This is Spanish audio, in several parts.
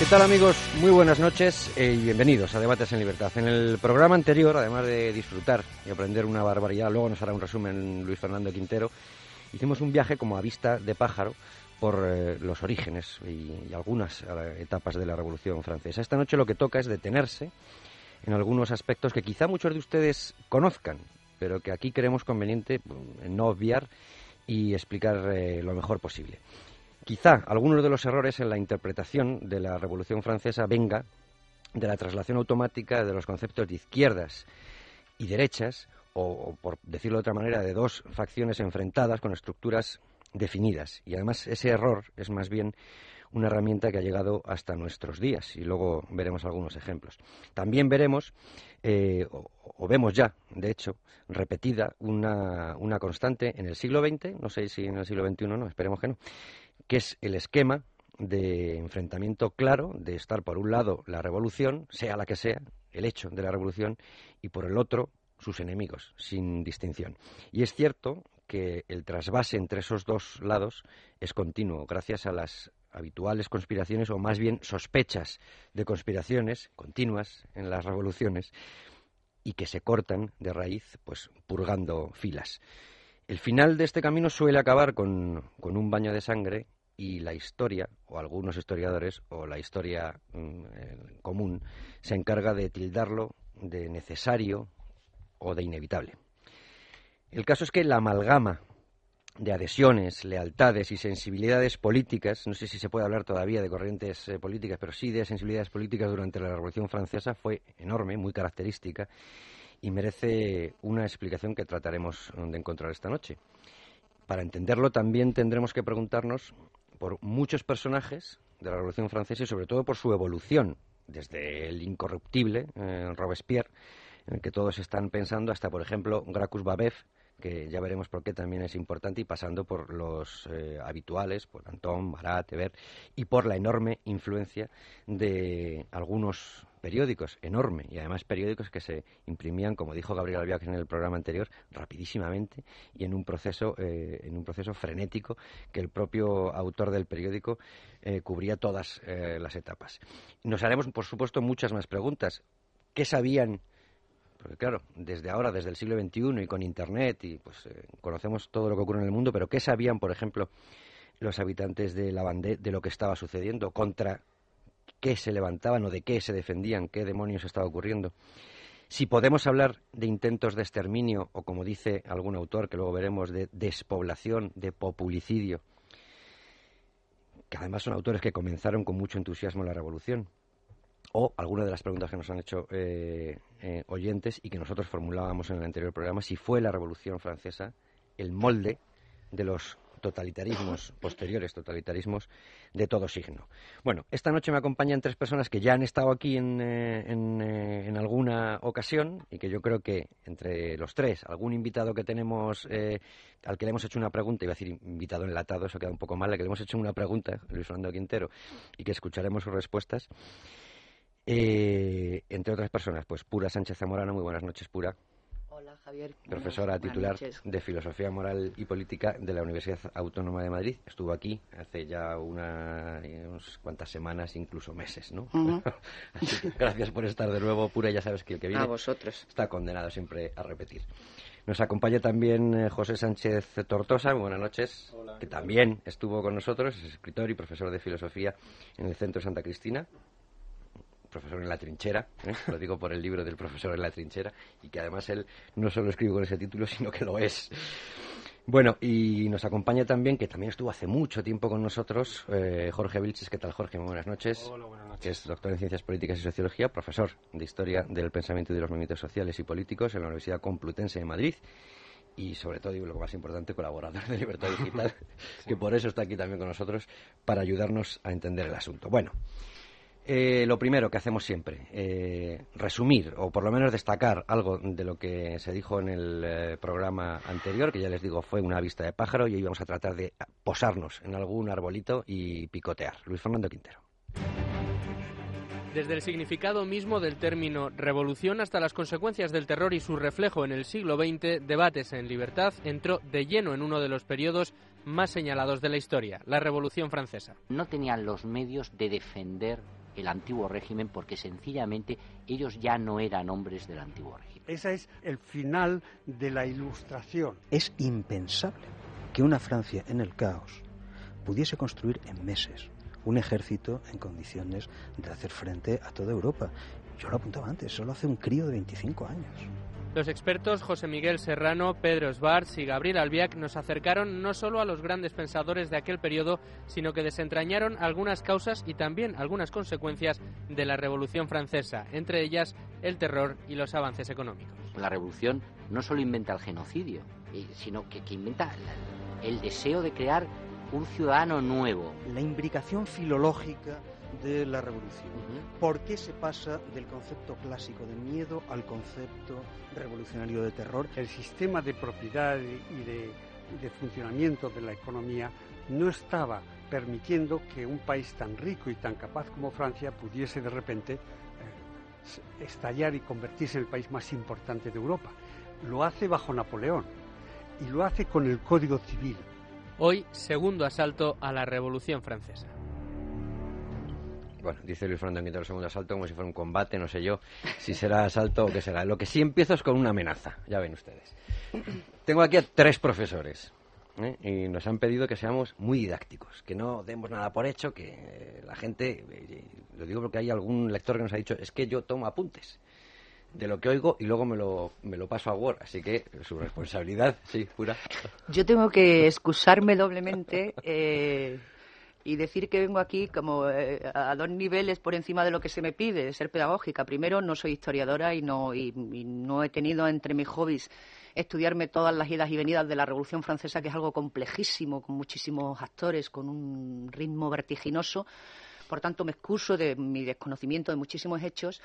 ¿Qué tal amigos? Muy buenas noches eh, y bienvenidos a Debates en Libertad. En el programa anterior, además de disfrutar y aprender una barbaridad, luego nos hará un resumen Luis Fernando Quintero, hicimos un viaje como a vista de pájaro por eh, los orígenes y, algunas eh, etapas de la Revolución Francesa. Esta noche lo que toca es detenerse en algunos aspectos que quizá muchos de ustedes conozcan, pero que aquí creemos conveniente mm, no obviar y explicar lo mejor posible. Quizá algunos de los errores en la interpretación de la Revolución Francesa venga de la traslación automática de los conceptos de izquierdas y derechas, o, por decirlo de otra manera, de dos facciones enfrentadas con estructuras definidas. Y además ese error es más bien una herramienta que ha llegado hasta nuestros días y luego veremos algunos ejemplos. También veremos, eh, o, vemos ya, de hecho, repetida una, una constante en el siglo XX, no sé si en el siglo XXI no, esperemos que no, que es el esquema de enfrentamiento claro de estar por un lado la revolución, sea la que sea, el hecho de la revolución, y por el otro sus enemigos, sin distinción. Y es cierto que el trasvase entre esos dos lados es continuo, gracias a las habituales conspiraciones, o más bien sospechas de conspiraciones continuas en las revoluciones, y que se cortan de raíz, pues purgando filas. El final de este camino suele acabar con, con un baño de sangre y la historia, o algunos historiadores, o la historia mm, común, se encarga de tildarlo de necesario o de inevitable. El caso es que la amalgama de adhesiones, lealtades y sensibilidades políticas, no sé si se puede hablar todavía de corrientes eh, políticas, pero sí de sensibilidades políticas durante la Revolución Francesa fue enorme, muy característica y merece una explicación que trataremos de encontrar esta noche. Para entenderlo también tendremos que preguntarnos por muchos personajes de la Revolución Francesa y sobre todo por su evolución, desde el incorruptible eh, Robespierre, en el que todos están pensando, hasta por ejemplo Gracchus Babeuf, que ya veremos por qué también es importante, y pasando por los eh, habituales, por Antón, Marat, Eber, y por la enorme influencia de algunos periódicos, enorme, y además periódicos que se imprimían, como dijo Gabriel Albiac en el programa anterior, rapidísimamente y en un proceso, eh, en un proceso frenético que el propio autor del periódico eh, cubría todas eh, las etapas. Nos haremos, por supuesto, muchas más preguntas. ¿Qué sabían? Porque claro, desde ahora, desde el siglo XXI y con Internet, y pues conocemos todo lo que ocurre en el mundo, pero ¿qué sabían, por ejemplo, los habitantes de la Vendée de lo que estaba sucediendo contra qué se levantaban o de qué se defendían, qué demonios estaba ocurriendo. Si podemos hablar de intentos de exterminio o, como dice algún autor, que luego veremos, de despoblación, de populicidio, que además son autores que comenzaron con mucho entusiasmo la revolución, o alguna de las preguntas que nos han hecho eh, eh, oyentes y que nosotros formulábamos en el anterior programa, si fue la revolución francesa el molde de los totalitarismos posteriores, totalitarismos de todo signo. Bueno, esta noche me acompañan tres personas que ya han estado aquí en, eh, eh, en, alguna ocasión y que yo creo que entre los tres, algún invitado que tenemos eh, al que le hemos hecho una pregunta, iba a decir invitado enlatado, eso queda un poco mal, al que le hemos hecho una pregunta, Luis Fernando Quintero, y que escucharemos sus respuestas. entre otras personas, pues Pura Sánchez Zamorano, muy buenas noches, Pura. Profesora titular de Filosofía Moral y Política de la Universidad Autónoma de Madrid. Estuvo aquí hace ya una, unas cuantas semanas, incluso meses, ¿no? gracias por estar de nuevo, Pura. Ya sabes que el que viene está condenado siempre a repetir. Nos acompaña también eh, José Sánchez Tortosa, buenas noches, que también estuvo con nosotros, es escritor y profesor de filosofía en el Centro Santa Cristina profesor en la trinchera, ¿eh? lo digo por el libro del profesor en la trinchera, y que además él no solo escribe con ese título, sino que lo es. Bueno, y nos acompaña también, que también estuvo hace mucho tiempo con nosotros, eh, Jorge Vilches. ¿Qué tal, Jorge? Muy buenas noches. Hola, buenas noches. Es doctor en Ciencias Políticas y Sociología, profesor de Historia del Pensamiento y de los Movimientos Sociales y Políticos en la Universidad Complutense de Madrid y sobre todo, y lo más importante, colaborador de Libertad Digital, que por eso está aquí también con nosotros, para ayudarnos a entender el asunto. Bueno, Eh, lo primero que hacemos siempre, eh, resumir o por lo menos destacar algo de lo que se dijo en el eh, programa anterior, que ya les digo fue una vista de pájaro y hoy vamos a tratar de posarnos en algún arbolito y picotear. Luis Fernando Quintero. Desde el significado mismo del término revolución hasta las consecuencias del terror y su reflejo en el siglo XX, Debates en Libertad entró de lleno en uno de los periodos más señalados de la historia, la Revolución Francesa. No tenían los medios de defender el antiguo régimen porque sencillamente ellos ya no eran hombres del antiguo régimen. Ese es el final de la ilustración. Es impensable que una Francia en el caos pudiese construir en meses un ejército en condiciones de hacer frente a toda Europa. Yo lo apuntaba antes, solo hace un crío de 25 años. Los expertos José Miguel Serrano, Pedro Schwartz y Gabriel Albiac nos acercaron no solo a los grandes pensadores de aquel periodo, sino que desentrañaron algunas causas y también algunas consecuencias de la Revolución Francesa, entre ellas el terror y los avances económicos. La revolución no solo inventa el genocidio, eh, sino que, que inventa el deseo de crear un ciudadano nuevo. La imbricación filológica de la revolución. ¿Por qué se pasa del concepto clásico de miedo al concepto revolucionario de terror? El sistema de propiedad y de, de funcionamiento de la economía no estaba permitiendo que un país tan rico y tan capaz como Francia pudiese de repente eh, estallar y convertirse en el país más importante de Europa. Lo hace bajo Napoleón y lo hace con el Código Civil. Hoy, segundo asalto a la Revolución Francesa. Bueno, dice Luis Fernando Quintero, segundo asalto como si fuera un combate, no sé yo si será asalto o qué será. Lo que sí empiezo es con una amenaza, ya ven ustedes. Tengo aquí a tres profesores ¿eh? y nos han pedido que seamos muy didácticos, que no demos nada por hecho, que eh, la gente, eh, lo digo porque hay algún lector que nos ha dicho, es que yo tomo apuntes de lo que oigo y luego me lo, me lo paso a Word. Así que su responsabilidad, sí, pura. Yo tengo que excusarme doblemente eh, y decir que vengo aquí como eh, a dos niveles por encima de lo que se me pide, de ser pedagógica. Primero, no soy historiadora y no, y, y no he tenido entre mis hobbies estudiarme todas las idas y venidas de la Revolución Francesa, que es algo complejísimo, con muchísimos actores, con un ritmo vertiginoso. Por tanto, me excuso de mi desconocimiento de muchísimos hechos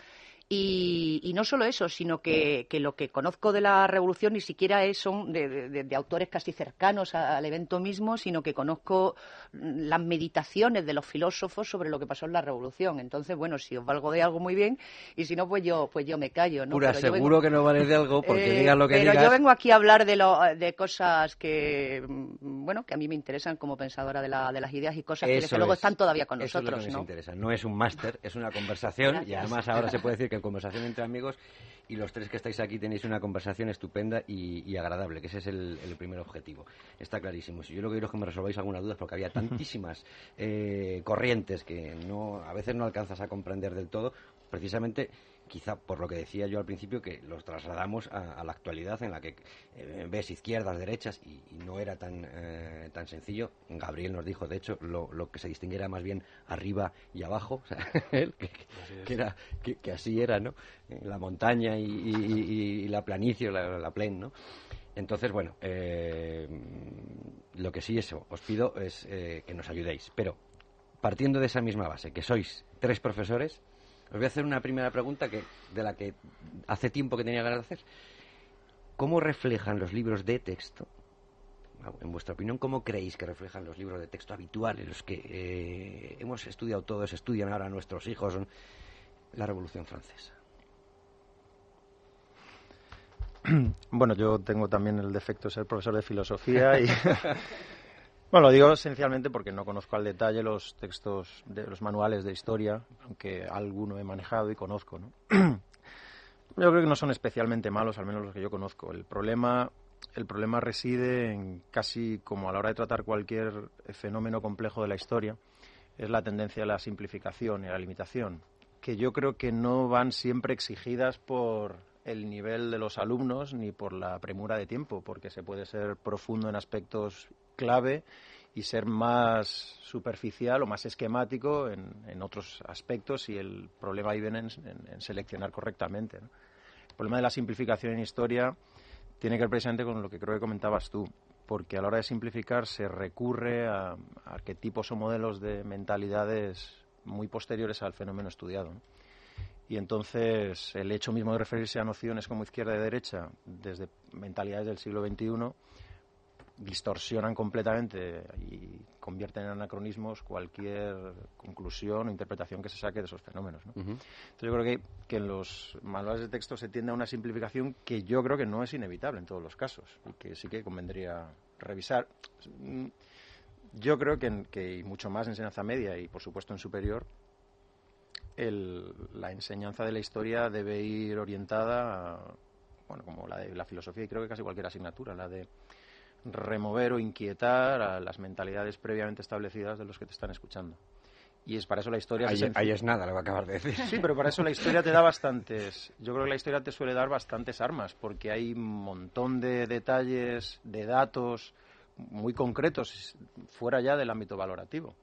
y, y, no solo eso, sino que, que, lo que conozco de la revolución ni siquiera es, son de, de, de autores casi cercanos a, al evento mismo, sino que conozco las meditaciones de los filósofos sobre lo que pasó en la revolución. Entonces, bueno, si os valgo de algo muy bien, y si no, pues yo, pues yo me callo. ¿no? Pura, pero seguro vengo... que no vale de algo porque eh, digas lo que pero digas. yo vengo aquí a hablar de, lo, de cosas que, bueno, que a mí me interesan como pensadora de, la, de las ideas y cosas eso que desde luego es, están todavía con eso nosotros. Es lo que ¿no? nos interesa. No es un máster, es una conversación Gracias. y además ahora se puede decir que en conversación entre amigos y los tres que estáis aquí tenéis una conversación estupenda y, y agradable, que ese es el, el, primer objetivo. Está clarísimo. Si yo lo que quiero es que me resolváis alguna duda, porque había tantísimas eh, corrientes que no, a veces no alcanzas a comprender del todo, precisamente quizá por lo que decía yo al principio, que los trasladamos a, a la actualidad en la que eh, ves izquierdas, derechas y, y no era tan, eh, tan sencillo. Gabriel nos dijo, de hecho, lo, lo, que se distinguiera más bien arriba y abajo, o sea, que, que, era, que, que, así era, ¿no? La montaña y, y la planicie, la, la plain, ¿no? Entonces, bueno, eh, lo que sí eso, os pido es eh, que nos ayudéis. Pero partiendo de esa misma base, que sois tres profesores, os voy a hacer una primera pregunta que, de la que hace tiempo que tenía ganas de hacer. ¿Cómo reflejan los libros de texto, en vuestra opinión, cómo creéis que reflejan los libros de texto habituales, los que eh, hemos estudiado todos, estudian ahora nuestros hijos, la Revolución Francesa? Bueno, yo tengo también el defecto de ser profesor de filosofía y Bueno, lo digo esencialmente porque no conozco al detalle los textos, de los manuales de historia, aunque alguno he manejado y conozco, ¿no? Yo creo que no son especialmente malos, al menos los que yo conozco. El problema, el problema reside en casi como a la hora de tratar cualquier fenómeno complejo de la historia, es la tendencia a la simplificación y a la limitación, que yo creo que no van siempre exigidas por el nivel de los alumnos ni por la premura de tiempo, porque se puede ser profundo en aspectos clave y ser más superficial o más esquemático en, en otros aspectos y el problema ahí viene en, en, en seleccionar correctamente. ¿no? El problema de la simplificación en historia tiene que ver precisamente con lo que creo que comentabas tú, porque a la hora de simplificar se recurre a, a arquetipos o modelos de mentalidades muy posteriores al fenómeno estudiado. Y entonces el hecho mismo de referirse a nociones como izquierda y derecha desde mentalidades del siglo XXI distorsionan completamente y convierten en anacronismos cualquier conclusión o interpretación que se saque de esos fenómenos. Entonces yo creo que, que, en los manuales de texto se tiende a una simplificación que yo creo que no es inevitable en todos los casos y que sí que convendría revisar. Yo creo que, que y mucho más en enseñanza media y por supuesto en superior, el, la enseñanza de la historia debe ir orientada, bueno, como la de la filosofía y creo que casi cualquier asignatura, la de remover o inquietar a las mentalidades previamente establecidas de los que te están escuchando. Y es para eso la historia... Ahí, ahí es nada, lo que acabas de decir. Sí, pero para eso la historia te da bastantes... Yo creo que la historia te suele dar bastantes armas, porque hay un montón de detalles, de datos muy concretos, fuera ya del ámbito valorativo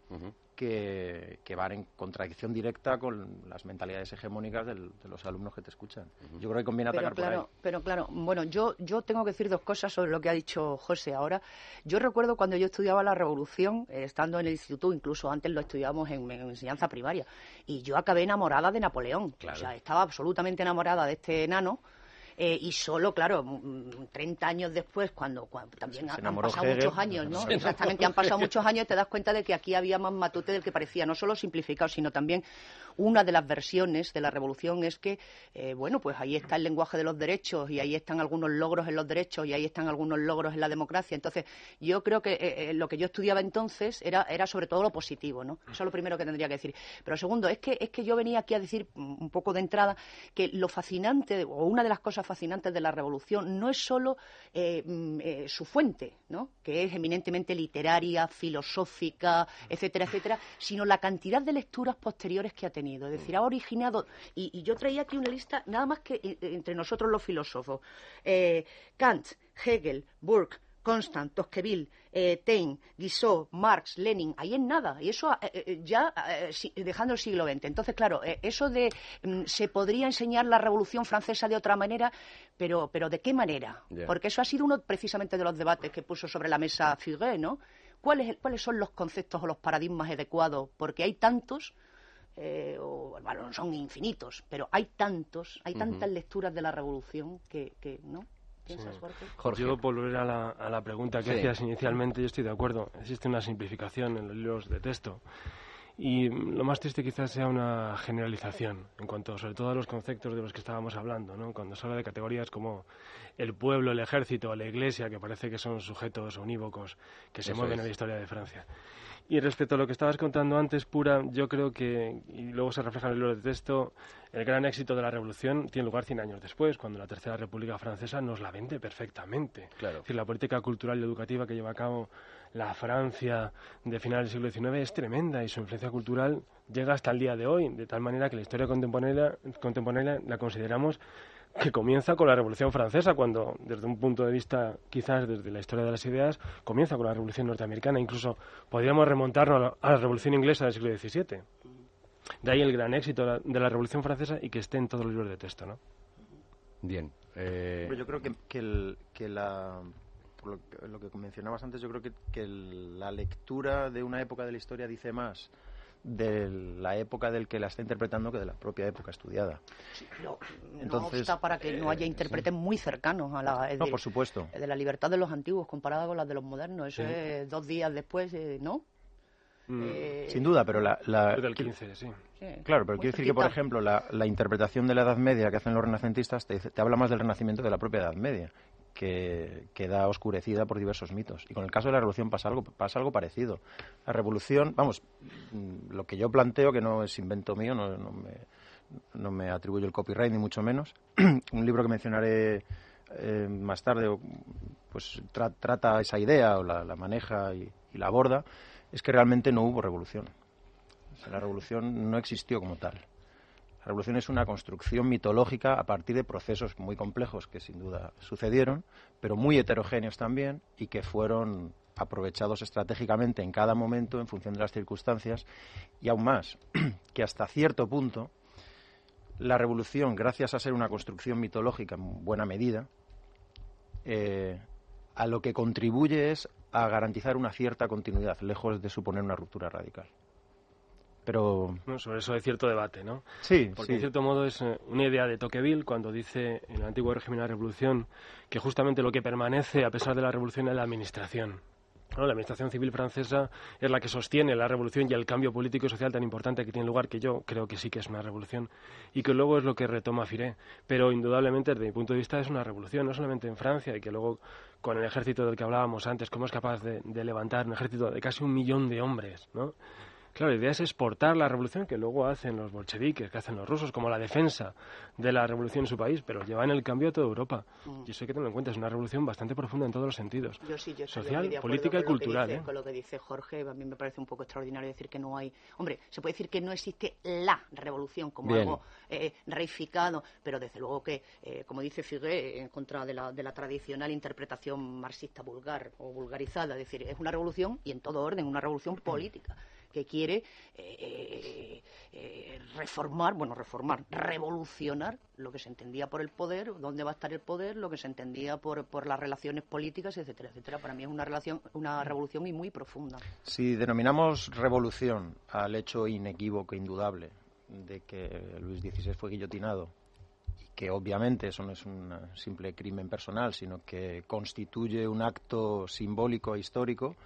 que, que, van en contradicción directa con las mentalidades hegemónicas del, de los alumnos que te escuchan. Yo creo que conviene atacar pero claro, por ahí. Pero claro, bueno, yo, yo tengo que decir dos cosas sobre lo que ha dicho José ahora. Yo recuerdo cuando yo estudiaba la Revolución, eh, estando en el instituto, incluso antes lo estudiábamos en, en, enseñanza primaria, y yo acabé enamorada de Napoleón. Claro. O sea, estaba absolutamente enamorada de este enano eh, y solo, claro, 30 años después, cuando, cuando también han, han, pasado Hegel, muchos años, ¿no? Exactamente, han pasado muchos años te das cuenta de que aquí había más matute del que parecía, no solo simplificado, sino también una de las versiones de la revolución es que, eh, bueno, pues ahí está el lenguaje de los derechos y ahí están algunos logros en los derechos y ahí están algunos logros en la democracia. Entonces, yo creo que eh, eh, lo que yo estudiaba entonces era, era sobre todo lo positivo, ¿no? Eso es lo primero que tendría que decir. Pero segundo, es que, es que yo venía aquí a decir un poco de entrada que lo fascinante, o una de las cosas fascinantes de la revolución, no es solo eh, eh, su fuente, ¿no? que es eminentemente literaria, filosófica, etcétera, etcétera, sino la cantidad de lecturas posteriores que ha tenido. Es decir, ha originado, y, y yo traía aquí una lista nada más que eh, entre nosotros los filósofos, eh, Kant, Hegel, Burke, Constant, Tocqueville, eh, Taine, Guizot, Marx, Lenin, ahí en nada. Y eso eh, eh, ya si, dejando el siglo XX. Entonces, claro, eso de mm, se podría enseñar la Revolución Francesa de otra manera, pero, pero ¿de qué manera? Yeah. Porque eso ha sido uno precisamente de los debates que puso sobre la mesa Fuguet, ¿no? ¿Cuáles, ¿Cuáles son los conceptos o los paradigmas adecuados? Porque hay tantos. Eh, o, bueno, son infinitos, pero hay tantos, hay tantas uh -huh. lecturas de la revolución que, que ¿no? Sí. Jorge. Yo volver a la, a la pregunta que sí. hacías inicialmente, yo estoy de acuerdo. Existe una simplificación en los libros de texto. Y lo más triste quizás sea una generalización en cuanto sobre todo a los conceptos de los que estábamos hablando, ¿no? Cuando se habla de categorías como el pueblo, el ejército, la iglesia, que parece que son sujetos unívocos que se Eso mueven es. en la historia de Francia. Y respecto a lo que estabas contando antes, Pura, yo creo que, y luego se refleja en el libro de texto, el gran éxito de la revolución tiene lugar 100 años después, cuando la Tercera República Francesa nos la vende perfectamente. Claro. Es decir, la política cultural y educativa que lleva a cabo la Francia de finales del siglo XIX es tremenda y su influencia cultural llega hasta el día de hoy, de tal manera que la historia contemporánea, contemporánea la consideramos que comienza con la Revolución Francesa, cuando desde un punto de vista, quizás desde la historia de las ideas, comienza con la Revolución Norteamericana. Incluso podríamos remontarnos a la, Revolución Inglesa del siglo XVII. De ahí el gran éxito de la Revolución Francesa y que esté en todos los libros de texto, ¿no? Bien. Eh... Yo creo que, que, el, que la... Por lo que, lo que mencionabas antes, yo creo que, que el, la lectura de una época de la historia dice más de la época del que la está interpretando que de la propia época estudiada. Sí, no, Entonces, no para que no haya intérpretes sí. muy cercanos a la de, no, por supuesto. de la libertad de los antiguos comparada con la de los modernos. Eso sí. es dos días después, eh, ¿no? Mm. Eh, Sin duda, pero la... la del 15, sí. sí. Claro, pero quiero decir que, por ejemplo, la, la, interpretación de la Edad Media que hacen los renacentistas te, te habla más del renacimiento de la propia Edad Media que queda oscurecida por diversos mitos. Y con el caso de la revolución pasa algo, pasa algo parecido. La revolución, vamos, mm, lo que yo planteo, que no es invento mío, no, no, me, no me atribuyo el copyright ni mucho menos, un libro que mencionaré eh, más tarde, pues tra trata esa idea o la, maneja y, la aborda, es que realmente no hubo revolución. La revolución no existió como tal. La revolución es una construcción mitológica a partir de procesos muy complejos que sin duda sucedieron, pero muy heterogéneos también y que fueron aprovechados estratégicamente en cada momento en función de las circunstancias y aún más, que hasta cierto punto la revolución, gracias a ser una construcción mitológica en buena medida, eh, a lo que contribuye es a garantizar una cierta continuidad, lejos de suponer una ruptura radical. Pero... sobre eso hay cierto debate, ¿no? Sí, Porque en cierto modo es eh, una idea de Tocqueville cuando dice en el antiguo régimen de la Revolución que justamente lo que permanece a pesar de la Revolución es la administración. La administración civil francesa es la que sostiene la revolución y el cambio político y social tan importante que tiene lugar, que yo creo que sí que es una revolución, y que luego es lo que retoma Firé. Pero indudablemente, desde mi punto de vista, es una revolución, no solamente en Francia, y que luego con el ejército del que hablábamos antes, cómo es capaz de, de levantar un ejército de casi un millón de hombres, ¿no? Claro, la idea es exportar la revolución que luego hacen los bolcheviques, que hacen los rusos, como la defensa de la revolución en su país, pero llevan el cambio a toda Europa. Mm. Y eso hay que tenerlo en cuenta, es una revolución bastante profunda en todos los sentidos. Yo sí, yo Social, política y cultural. ¿eh? Con lo que dice Jorge, a mí me parece un poco extraordinario decir que no hay... Hombre, se puede decir que no existe la revolución como algo eh, reificado, pero desde luego que, eh, como dice Figué, en contra de la, de la tradicional interpretación marxista vulgar o vulgarizada, es decir, es una revolución y en todo orden, una revolución política que quiere eh, eh, reformar, bueno, reformar, revolucionar lo que se entendía por el poder, dónde va a estar el poder, lo que se entendía por, por las relaciones políticas, etcétera, etcétera. Para mí es una relación, una revolución y muy profunda. Si denominamos revolución al hecho inequívoco, indudable, de que Luis XVI fue guillotinado y que obviamente eso no es un simple crimen personal, sino que constituye un acto simbólico e histórico,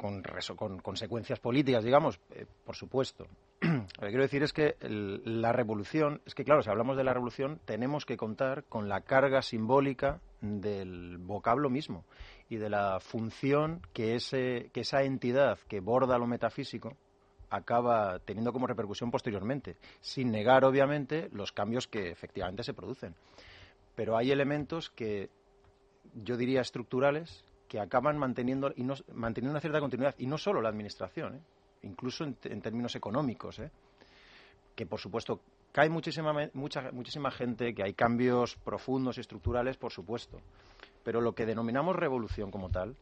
con, con consecuencias políticas, digamos, eh, por supuesto. Lo que quiero decir es que la revolución, es que claro, si hablamos de la revolución, tenemos que contar con la carga simbólica del vocablo mismo y de la función que, ese, que esa entidad que borda lo metafísico acaba teniendo como repercusión posteriormente, sin negar, obviamente, los cambios que efectivamente se producen. Pero hay elementos que yo diría estructurales que acaban manteniendo, y manteniendo una cierta continuidad, y no solo la administración, ¿eh? incluso en, términos económicos, ¿eh? que por supuesto cae muchísima, mucha, muchísima gente, que hay cambios profundos y estructurales, por supuesto, pero lo que denominamos revolución como tal,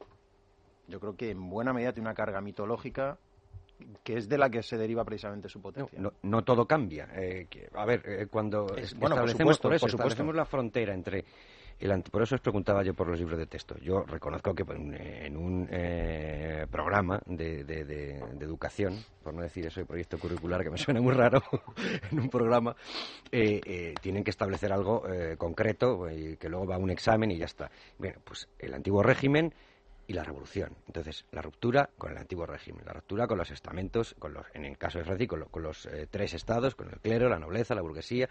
yo creo que en buena medida tiene una carga mitológica que es de la que se deriva precisamente su potencia. No, todo cambia. Eh, a ver, cuando bueno, establecemos, por supuesto, la frontera entre por eso os preguntaba yo por los libros de texto. Yo reconozco que en un eh, programa de, educación, por no decir eso de proyecto curricular, que me suena muy raro, en un programa eh, eh, tienen que establecer algo concreto y que luego va a un examen y ya está. Bueno, pues el antiguo régimen y la revolución. Entonces, la ruptura con el antiguo régimen, la ruptura con los estamentos, con los, en el caso de Francia, con, los eh, tres estados, con el clero, la nobleza, la burguesía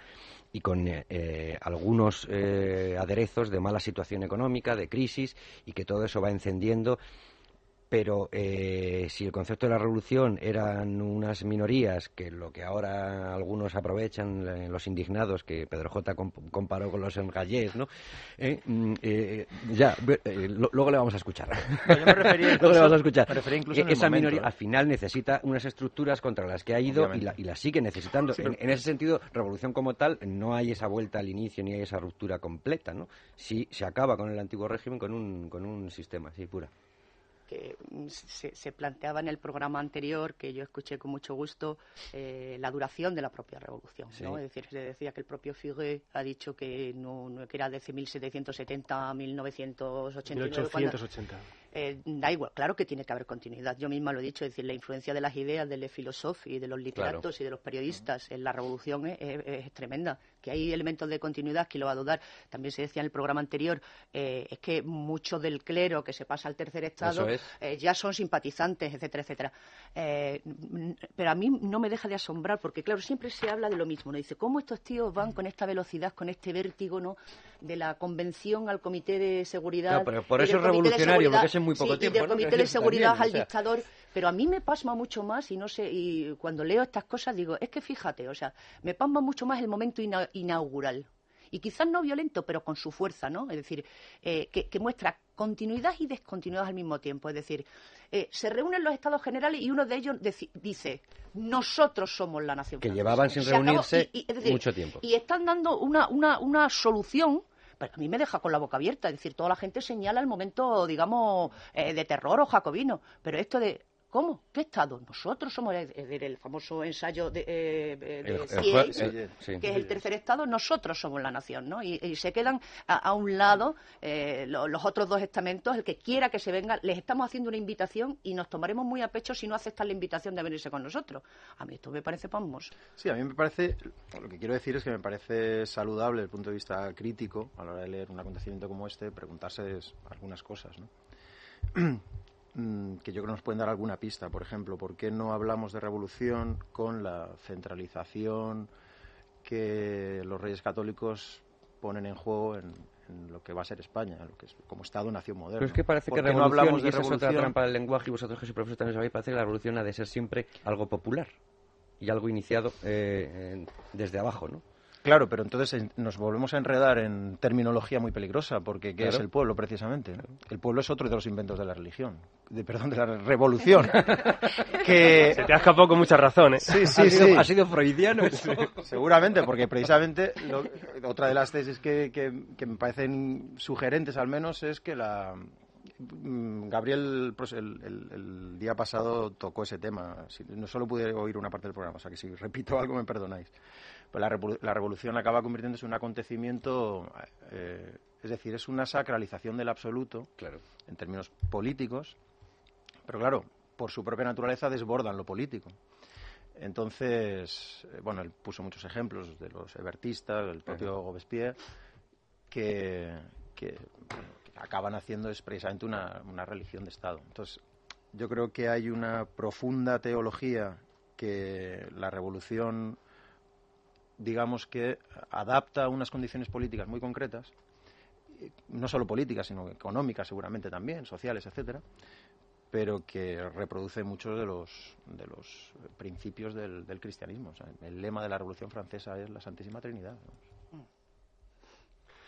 y con eh, eh, algunos aderezos de mala situación económica, de crisis y que todo eso va encendiendo pero eh, si el concepto de la revolución eran unas minorías que lo que ahora algunos aprovechan eh, los indignados que Pedro J comparó con los engallés no eh, mm, ya luego le vamos a escuchar. Yo me refería luego le vamos a escuchar. esa minoría al final necesita unas estructuras contra las que ha ido y la, y la, sigue necesitando. En, ese sentido revolución como tal no hay esa vuelta al inicio ni hay esa ruptura completa no si se acaba con el antiguo régimen con un con un sistema así pura que mm, se, planteaba en el programa anterior, que yo escuché con mucho gusto, eh, la duración de la propia revolución. ¿no? Es decir, se decía que el propio Figue ha dicho que, no, que era desde 1770 a 1989. 1880. Eh, da igual, claro que tiene que haber continuidad. Yo misma lo he dicho, es decir, la influencia de las ideas de los filósofos y de los literatos y de los periodistas en la revolución es, tremenda. Que hay elementos de continuidad, que lo va a dudar. También se decía en el programa anterior, eh, es que mucho del clero que se pasa al tercer estado eh, ya son simpatizantes, etcétera, etcétera. pero a mí no me deja de asombrar, porque claro, siempre se habla de lo mismo. ¿no? Dice, ¿cómo estos tíos van con esta velocidad, con este vértigo, ¿no? de la convención al comité de seguridad. pero por eso es revolucionario, porque es en muy poco tiempo. Y del comité de seguridad al dictador. Pero a mí me pasma mucho más y no sé, y cuando leo estas cosas digo, es que fíjate, o sea, me pasma mucho más el momento inaugural. Y quizás no violento, pero con su fuerza, ¿no? Es decir, eh, que, muestra continuidad y descontinuidad al mismo tiempo. Es decir, eh, se reúnen los estados generales y uno de ellos dice, nosotros somos la nación. Que llevaban sin reunirse mucho tiempo. Y están dando una, una, una solución pero a mí me deja con la boca abierta. Es decir, toda la gente señala el momento, digamos, eh, de terror o jacobino. Pero esto de ¿Cómo? ¿Qué Estado? Nosotros somos el, famoso ensayo de, eh, que es el tercer Estado, nosotros somos la nación, ¿no? Y, se quedan a, un lado eh, los, otros dos estamentos, el que quiera que se venga, les estamos haciendo una invitación y nos tomaremos muy a pecho si no aceptan la invitación de venirse con nosotros. A mí esto me parece pasmoso. Sí, a mí me parece, lo que quiero decir es que me parece saludable desde el punto de vista crítico, a la hora de leer un acontecimiento como este, preguntarse algunas cosas, ¿no? Mm, que yo creo que nos pueden dar alguna pista. Por ejemplo, ¿por qué no hablamos de revolución con la centralización que los reyes católicos ponen en juego en, lo que va a ser España, lo que es como Estado-nación moderno. Pero es que parece que revolución, no hablamos de y esa es otra trampa del lenguaje, y vosotros que sois profesores también sabéis, parece que la revolución ha de ser siempre algo popular y algo iniciado eh, desde abajo, ¿no? Claro, pero entonces nos volvemos a enredar en terminología muy peligrosa, porque ¿qué es el pueblo precisamente? El pueblo es otro de los inventos de la religión, de, perdón, de la revolución. que... Se te ha escapado con muchas razones. Sí, sí, ha, sido, ha sido freudiano eso. Seguramente, porque precisamente otra de las tesis que, que, me parecen sugerentes al menos es que la, mm, Gabriel pues, el, el, día pasado tocó ese tema. No solo pude oír una parte del programa, o sea que si repito algo me perdonáis pues la, revolución acaba convirtiéndose en un acontecimiento, eh, es decir, es una sacralización del absoluto, claro. en términos políticos, pero claro, por su propia naturaleza desbordan lo político. Entonces, eh, bueno, él puso muchos ejemplos de los ebertistas, del propio Robespierre, que, acaban haciendo es precisamente una, una religión de Estado. Entonces, yo creo que hay una profunda teología que la revolución digamos que adapta unas condiciones políticas muy concretas, no solo políticas, sino económicas seguramente también, sociales, etcétera, pero que reproduce muchos de los, de los principios del, cristianismo. el lema de la Revolución Francesa es la Santísima Trinidad.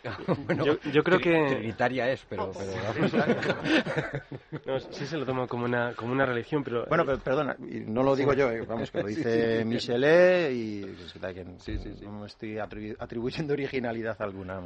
yo, creo que trinitaria es, pero, sí se lo toma como una como una religión, pero bueno, perdona, no lo digo yo, eh, vamos que lo dice Michelet y no me estoy atribuyendo originalidad alguna,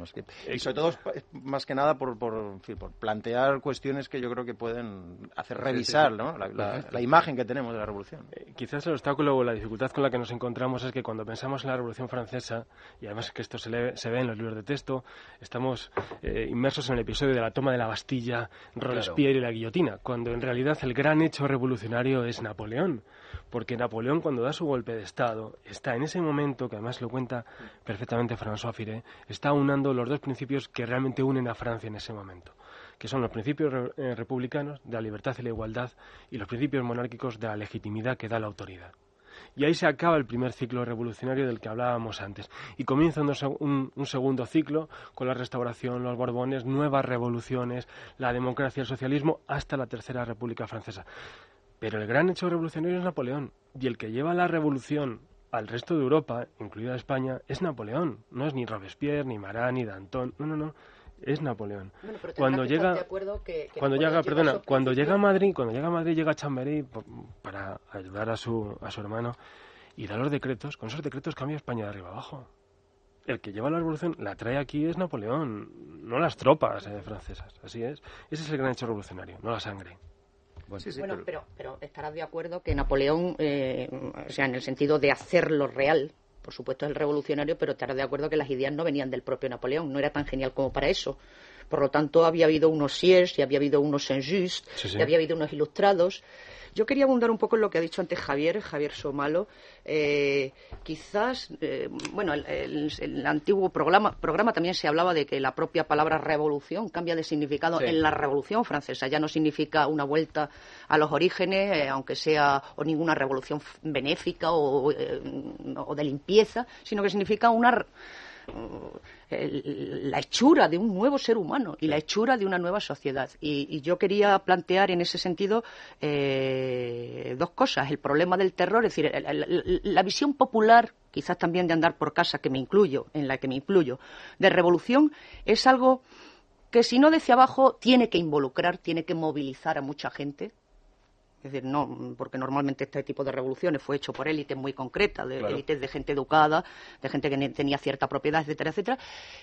y sobre todo más que nada por, por, plantear cuestiones que yo creo que pueden hacer revisar la, imagen que tenemos de la revolución. Eh, quizás el obstáculo o la dificultad con la que nos encontramos es que cuando pensamos en la revolución francesa y además que esto se, se ve en los libros de texto estamos eh, inmersos en el episodio de la toma de la Bastilla, Robespierre y la guillotina, cuando en realidad el gran hecho revolucionario es Napoleón. Porque Napoleón, cuando da su golpe de Estado, está en ese momento, que además lo cuenta perfectamente François Firé, está unando los dos principios que realmente unen a Francia en ese momento que son los principios eh, republicanos de la libertad y la igualdad y los principios monárquicos de la legitimidad que da la autoridad. Y ahí se acaba el primer ciclo revolucionario del que hablábamos antes. Y comienza un, segundo ciclo con la restauración, los Borbones, nuevas revoluciones, la democracia, el socialismo, hasta la Tercera República Francesa. Pero el gran hecho revolucionario es Napoleón. Y el que lleva la revolución al resto de Europa, incluida España, es Napoleón. No es ni Robespierre, ni Marat, ni Danton. No, no, no es Napoleón. cuando llega, cuando llega, perdona, cuando llega a Madrid, cuando llega a Madrid llega a Chamberí para ayudar a su a su hermano y da los decretos. Con esos decretos cambia España de arriba abajo. El que lleva la revolución la trae aquí es Napoleón, no las tropas eh, francesas. Así es. Ese es el gran hecho revolucionario, no la sangre. Bueno, pero... pero... estarás de acuerdo que Napoleón, eh, o sea, en el sentido de hacerlo real, por supuesto es el revolucionario, pero estará de acuerdo que las ideas no venían del propio Napoleón, no era tan genial como para eso. Por lo tanto, había habido unos Siers y había habido unos Saint-Just y había habido unos ilustrados. Yo quería abundar un poco en lo que ha dicho antes Javier, Javier Somalo. Eh, quizás, eh, bueno, el, el, antiguo programa, programa también se hablaba de que la propia palabra revolución cambia de significado en la Revolución Francesa. Ya no significa una vuelta a los orígenes, eh, aunque sea o ninguna revolución benéfica o, o de limpieza, sino que significa una la hechura de un nuevo ser humano y la hechura de una nueva sociedad. Y, yo quería plantear en ese sentido eh, dos cosas. El problema del terror, es decir, la, visión popular, quizás también de andar por casa, que me incluyo, en la que me incluyo, de revolución, es algo que si no desde abajo tiene que involucrar, tiene que movilizar a mucha gente, Es decir, no, porque normalmente este tipo de revoluciones fue hecho por élites muy concretas, de élites de gente educada, de gente que tenía cierta propiedad, etcétera, etcétera.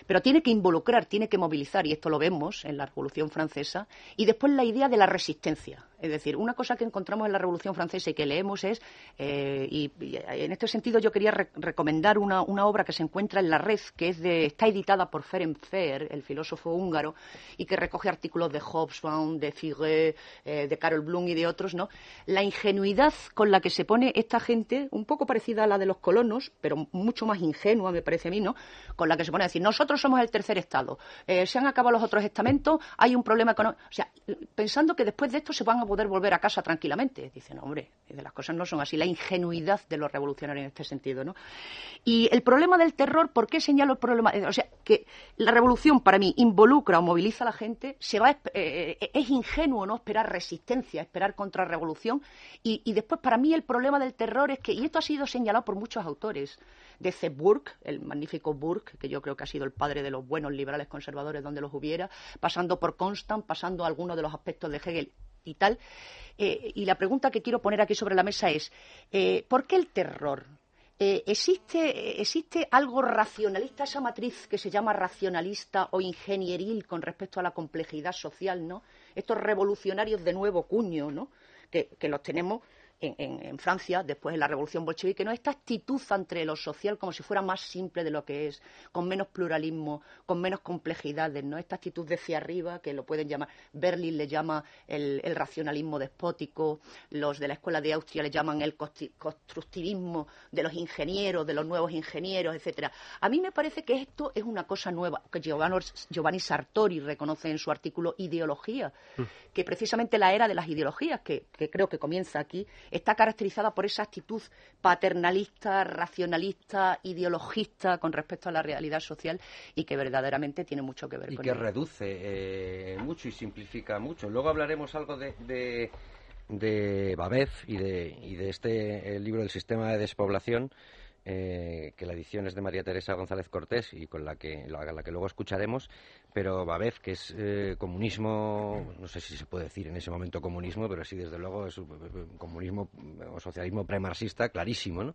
Pero tiene que involucrar, tiene que movilizar, y esto lo vemos en la Revolución Francesa, y después la idea de la resistencia. Es decir, una cosa que encontramos en la Revolución Francesa y que leemos es, eh, y, en este sentido yo quería recomendar una, obra que se encuentra en la red, que es de, está editada por Ferenc Fer, el filósofo húngaro, y que recoge artículos de Hobsbawm, de Figue, eh, de Carol Bloom y de otros, ¿no? La ingenuidad con la que se pone esta gente, un poco parecida a la de los colonos, pero mucho más ingenua, me parece a mí, ¿no? Con la que se pone a decir, nosotros somos el tercer Estado, eh, se han acabado los otros estamentos, hay un problema económico. O sea, pensando que después de esto se van a poder volver a casa tranquilamente. Dicen, hombre, las cosas no son así. La ingenuidad de los revolucionarios en este sentido, ¿no? Y el problema del terror, ¿por qué señalo el problema? Eh, o sea, que la revolución para mí involucra o moviliza a la gente, se va, eh, es ingenuo no esperar resistencia, esperar contrarrevolución. Y, después, para mí, el problema del terror es que, y esto ha sido señalado por muchos autores, desde Burke, el magnífico Burke, que yo creo que ha sido el padre de los buenos liberales conservadores donde los hubiera, pasando por Constant, pasando a algunos de los aspectos de Hegel y tal. Eh, y la pregunta que quiero poner aquí sobre la mesa es, eh, ¿por qué el terror? Eh, ¿existe, ¿Existe algo racionalista, esa matriz que se llama racionalista o ingenieril con respecto a la complejidad social, ¿no? Estos revolucionarios de nuevo cuño, ¿no? Que, los tenemos en, Francia, después de la revolución bolchevique, ¿no? esta actitud ante lo social como si fuera más simple de lo que es, con menos pluralismo, con menos complejidades, ¿no? esta actitud de hacia arriba que lo pueden llamar, Berlín le llama el, racionalismo despótico, los de la escuela de Austria le llaman el constructivismo de los ingenieros, de los nuevos ingenieros, etcétera. A mí me parece que esto es una cosa nueva, que Giovanni, Sartori reconoce en su artículo Ideología, mm. que precisamente la era de las ideologías, que creo que comienza aquí, está caracterizada por esa actitud paternalista, racionalista, ideologista con respecto a la realidad social y que verdaderamente tiene mucho que ver y con que reduce eh, mucho y simplifica mucho. Luego hablaremos algo de, de, de y de, y de este libro del sistema de despoblación eh, que la edición es de María Teresa González Cortés y con la que, la, que luego escucharemos, pero Babez, que es eh, comunismo, no sé si se puede decir en ese momento comunismo, pero sí, desde luego, es comunismo o socialismo premarxista clarísimo, ¿no?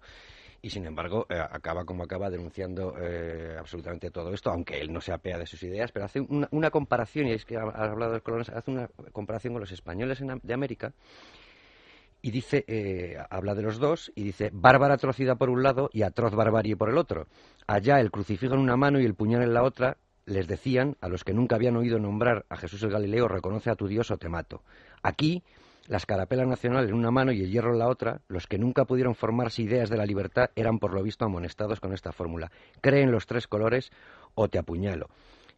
Y sin embargo, eh, acaba como acaba denunciando absolutamente todo esto, aunque él no se apea de sus ideas, pero hace una, comparación, y es que ha, hablado de colonos, hace una comparación con los españoles de América y dice, eh, habla de los dos y dice, bárbara atrocidad por un lado y atroz barbarie por el otro. Allá el crucifijo en una mano y el puñal en la otra, les decían a los que nunca habían oído nombrar a Jesús el Galileo, reconoce a tu Dios o te mato. Aquí, la escarapela nacional en una mano y el hierro en la otra, los que nunca pudieron formarse ideas de la libertad eran por lo visto amonestados con esta fórmula. Creen los tres colores o te apuñalo.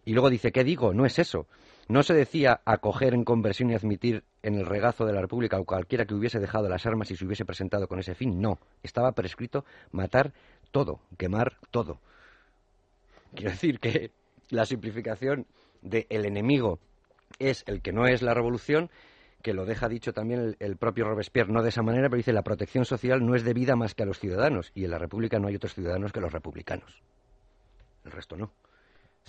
Y luego dice, ¿qué digo? No es eso. No se decía acoger en conversión y admitir en el regazo de la República a cualquiera que hubiese dejado las armas y se hubiese presentado con ese fin. No, estaba prescrito matar todo, quemar todo. Quiero decir que la simplificación del enemigo es el que no es la revolución, que lo deja dicho también el, el, propio Robespierre, no de esa manera, pero dice la protección social no es debida más que a los ciudadanos, y en la República no hay otros ciudadanos que los republicanos. El resto no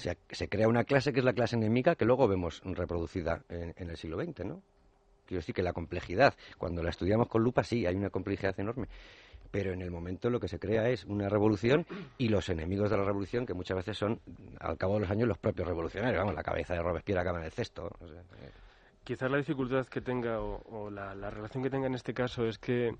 se, crea una clase que es la clase enemiga que luego vemos reproducida en, el siglo XX, ¿no? Quiero decir que la complejidad, cuando la estudiamos con lupa, sí, hay una complejidad enorme. Pero en el momento lo que se crea es una revolución y los enemigos de la revolución, que muchas veces son, al cabo de los años, los propios revolucionarios. Vamos, la cabeza de Robespierre acaba en el cesto. Eh. Quizás la dificultad que tenga o, la, relación que tenga en este caso es que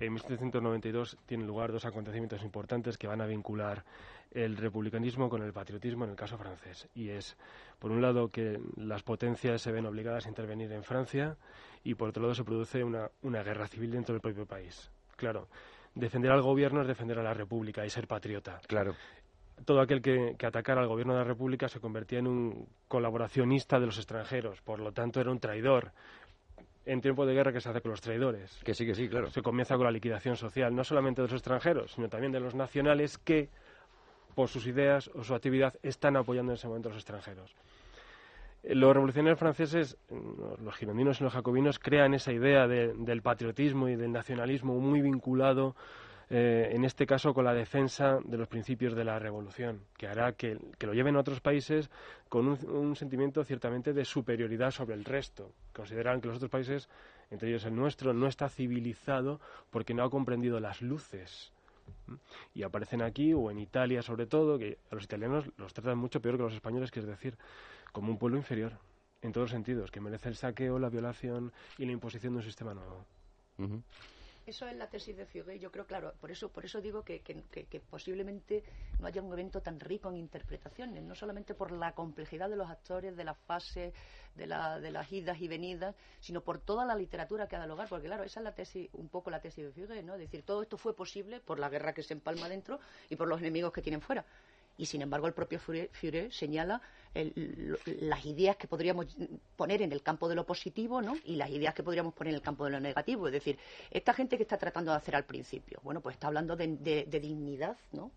en 1792 tienen lugar dos acontecimientos importantes que van a vincular el republicanismo con el patriotismo en el caso francés. Y es, por un lado, que las potencias se ven obligadas a intervenir en Francia y, por otro lado, se produce una, una guerra civil dentro del propio país. Claro, defender al gobierno es defender a la República y ser patriota. Claro. Todo aquel que, que, atacara al gobierno de la República se convertía en un colaboracionista de los extranjeros, por lo tanto era un traidor. En tiempo de guerra, que se hace con los traidores? Que sí, que sí, claro. Se comienza con la liquidación social, no solamente de los extranjeros, sino también de los nacionales que por sus ideas o su actividad están apoyando en ese momento a los extranjeros. Eh, los revolucionarios franceses, mm, los girondinos y los jacobinos, crean esa idea del patriotismo y del nacionalismo muy vinculado, eh, en este caso, con la defensa de los principios de la revolución, que hará que, lo lleven a otros países con un, sentimiento ciertamente de superioridad sobre el resto. Consideran que los otros países entre ellos el nuestro, no está civilizado porque no ha comprendido las luces. Y aparecen aquí, o en Italia sobre todo, que a los italianos los tratan mucho peor que a los españoles, que es decir, como un pueblo inferior, en todos los sentidos, que merece el saqueo, la violación y la imposición de un sistema nuevo. Eso es la tesis de Figueroa. Yo creo, claro, por eso, por eso digo que, posiblemente no haya un evento tan rico en interpretaciones, no solamente por la complejidad de los actores, de las fases, de, de las idas y venidas, sino por toda la literatura que ha dado lugar, porque claro, esa es la tesis, un poco la tesis de Figueroa, ¿no? Es decir, todo esto fue posible por la guerra que se empalma dentro y por los enemigos que tienen fuera. Y sin embargo, el propio Führer señala las ideas que podríamos poner en el campo de lo positivo ¿no? y las ideas que podríamos poner en el campo de lo negativo. Es decir, esta gente que está tratando de hacer al principio, bueno, pues está hablando de, dignidad, ¿no?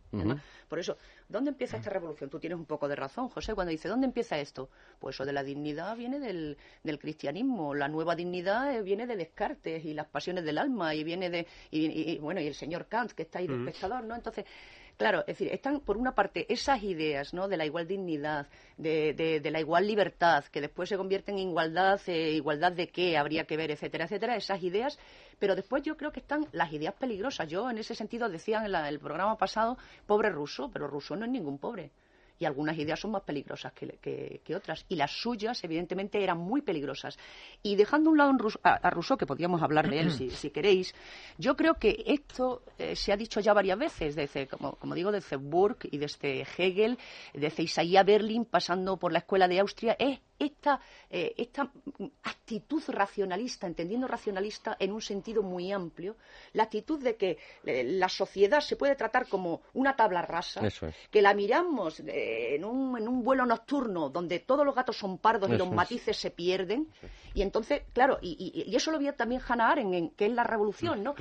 por eso, ¿dónde empieza esta revolución? Tú tienes un poco de razón, José, cuando dice, ¿dónde empieza esto? Pues eso de la dignidad viene del, cristianismo, la nueva dignidad eh, viene de Descartes y las pasiones del alma y viene de, y, bueno, y el señor Kant, que está ahí de pescador, ¿no? Entonces, Claro, es decir, están por una parte esas ideas ¿no? de la igual dignidad, de, la igual libertad, que después se convierten en igualdad, eh, igualdad de qué habría que ver, etcétera, etcétera, esas ideas, pero después yo creo que están las ideas peligrosas. Yo en ese sentido decía en el programa pasado, pobre ruso, pero ruso no es ningún pobre y algunas ideas son más peligrosas que, otras. Y las suyas, evidentemente, eran muy peligrosas. Y dejando a un lado a, Rousseau, que podríamos hablar de él si, queréis, yo creo que esto eh, se ha dicho ya varias veces, desde, como, como digo, desde Burke y desde Hegel, desde Isaiah Berlin, pasando por la Escuela de Austria, es esta, eh, esta actitud racionalista, entendiendo racionalista en un sentido muy amplio, la actitud de que eh, la sociedad se puede tratar como una tabla rasa, que la miramos eh, en, un, en, un, vuelo nocturno donde todos los gatos son pardos y los matices se pierden, y entonces, claro, y, eso lo vio también Hannah Arendt, en, que es la revolución, ¿no?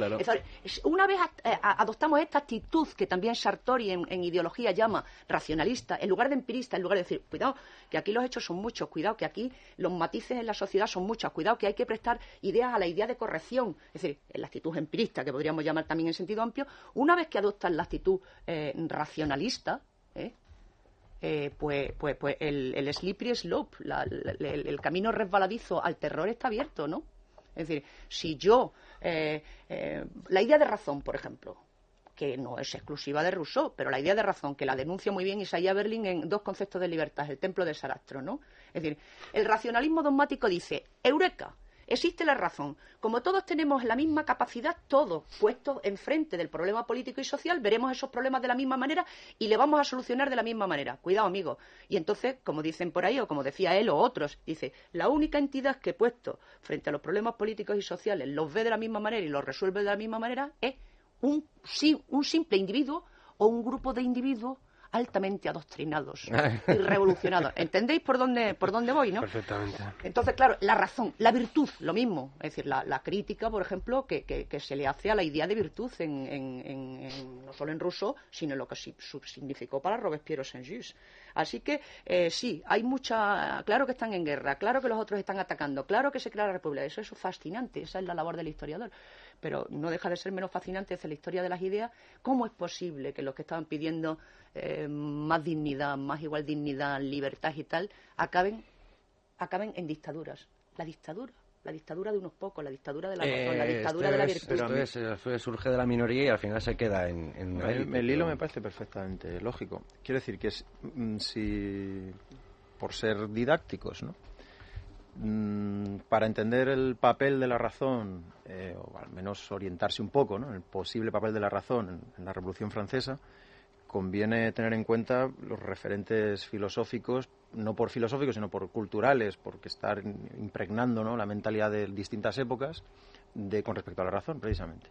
una vez adoptamos esta actitud que también Sartori en, en ideología llama racionalista, en lugar de empirista, en lugar de decir, cuidado, que aquí los hechos son muchos, cuidado, que aquí los matices en la sociedad son muchos, cuidado, que hay que prestar ideas a la idea de corrección, es decir, en la actitud empirista, que podríamos llamar también en sentido amplio, una vez que adoptan la actitud eh, racionalista, ¿eh? Eh, pues, pues, pues el slippery slope, el, camino resbaladizo al terror está abierto, ¿no? Es decir, si yo, la idea de razón, por ejemplo, que no es exclusiva de Rousseau, pero la idea de razón, que la denuncia muy bien Isaiah Berlin en dos conceptos de libertad, el templo de Sarastro, ¿no? Es decir, el racionalismo dogmático dice, eureka, existe la razón. Como todos tenemos la misma capacidad, todos puestos enfrente del problema político y social, veremos esos problemas de la misma manera y le vamos a solucionar de la misma manera. Cuidado, amigo. Y entonces, como dicen por ahí, o como decía él o otros, dice, la única entidad que puesto frente a los problemas políticos y sociales los ve de la misma manera y los resuelve de la misma manera es un, un simple individuo o un grupo de individuos altamente adoctrinados y revolucionados. ¿Entendéis por dónde, por dónde voy, no? Perfectamente. Entonces, claro, la razón, la virtud, lo mismo. Es decir, la, crítica, por ejemplo, que, que, se le hace a la idea de virtud en, en, no solo en ruso, sino en lo que significó para Robespierre o Saint-Just. Así que eh, sí, hay mucha. Claro que están en guerra, claro que los otros están atacando, claro que se crea la República. Eso es fascinante, esa es la labor del historiador pero no deja de ser menos fascinante desde la historia de las ideas, ¿cómo es posible que los que estaban pidiendo eh, más dignidad, más igual dignidad, libertad y tal, acaben, acaben en dictaduras? La dictadura la dictadura de unos pocos, la dictadura de la razón, la eh, dictadura de la virtud. Esto surge de la minoría y al final se queda en, el, hilo me parece perfectamente lógico. Quiero decir que mm, si por ser didácticos, ¿no? Mm, para entender el papel de la razón, eh, o al menos orientarse un poco, ¿no? el posible papel de la razón en, la Revolución Francesa, conviene tener en cuenta los referentes filosóficos, no por filosóficos, sino por culturales, porque estar impregnando la mentalidad de distintas épocas de, con respecto a la razón, precisamente.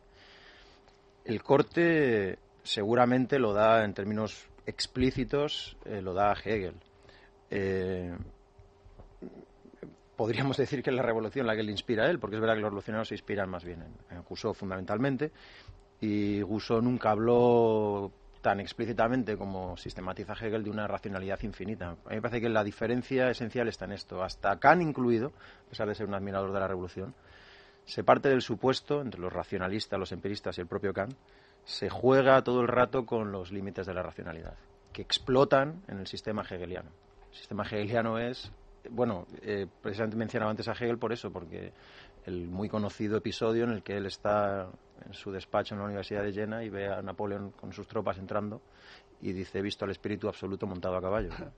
El corte seguramente lo da en términos explícitos, eh, lo da Hegel. Eh, podríamos decir que es la revolución la que le inspira a él, porque es verdad que los revolucionarios se inspiran más bien en, en fundamentalmente, y Rousseau nunca habló tan explícitamente como sistematiza Hegel de una racionalidad infinita. A mí me parece que la diferencia esencial está en esto. Hasta Kant incluido, a pesar de ser un admirador de la revolución, se parte del supuesto, entre los racionalistas, los empiristas y el propio Kant, se juega todo el rato con los límites de la racionalidad, que explotan en el sistema hegeliano. El sistema hegeliano es bueno, eh, precisamente mencionaba antes a Hegel por eso, porque el muy conocido episodio en el que él está en su despacho en la Universidad de Jena y ve a Napoleón con sus tropas entrando y dice, he visto al espíritu absoluto montado a caballo.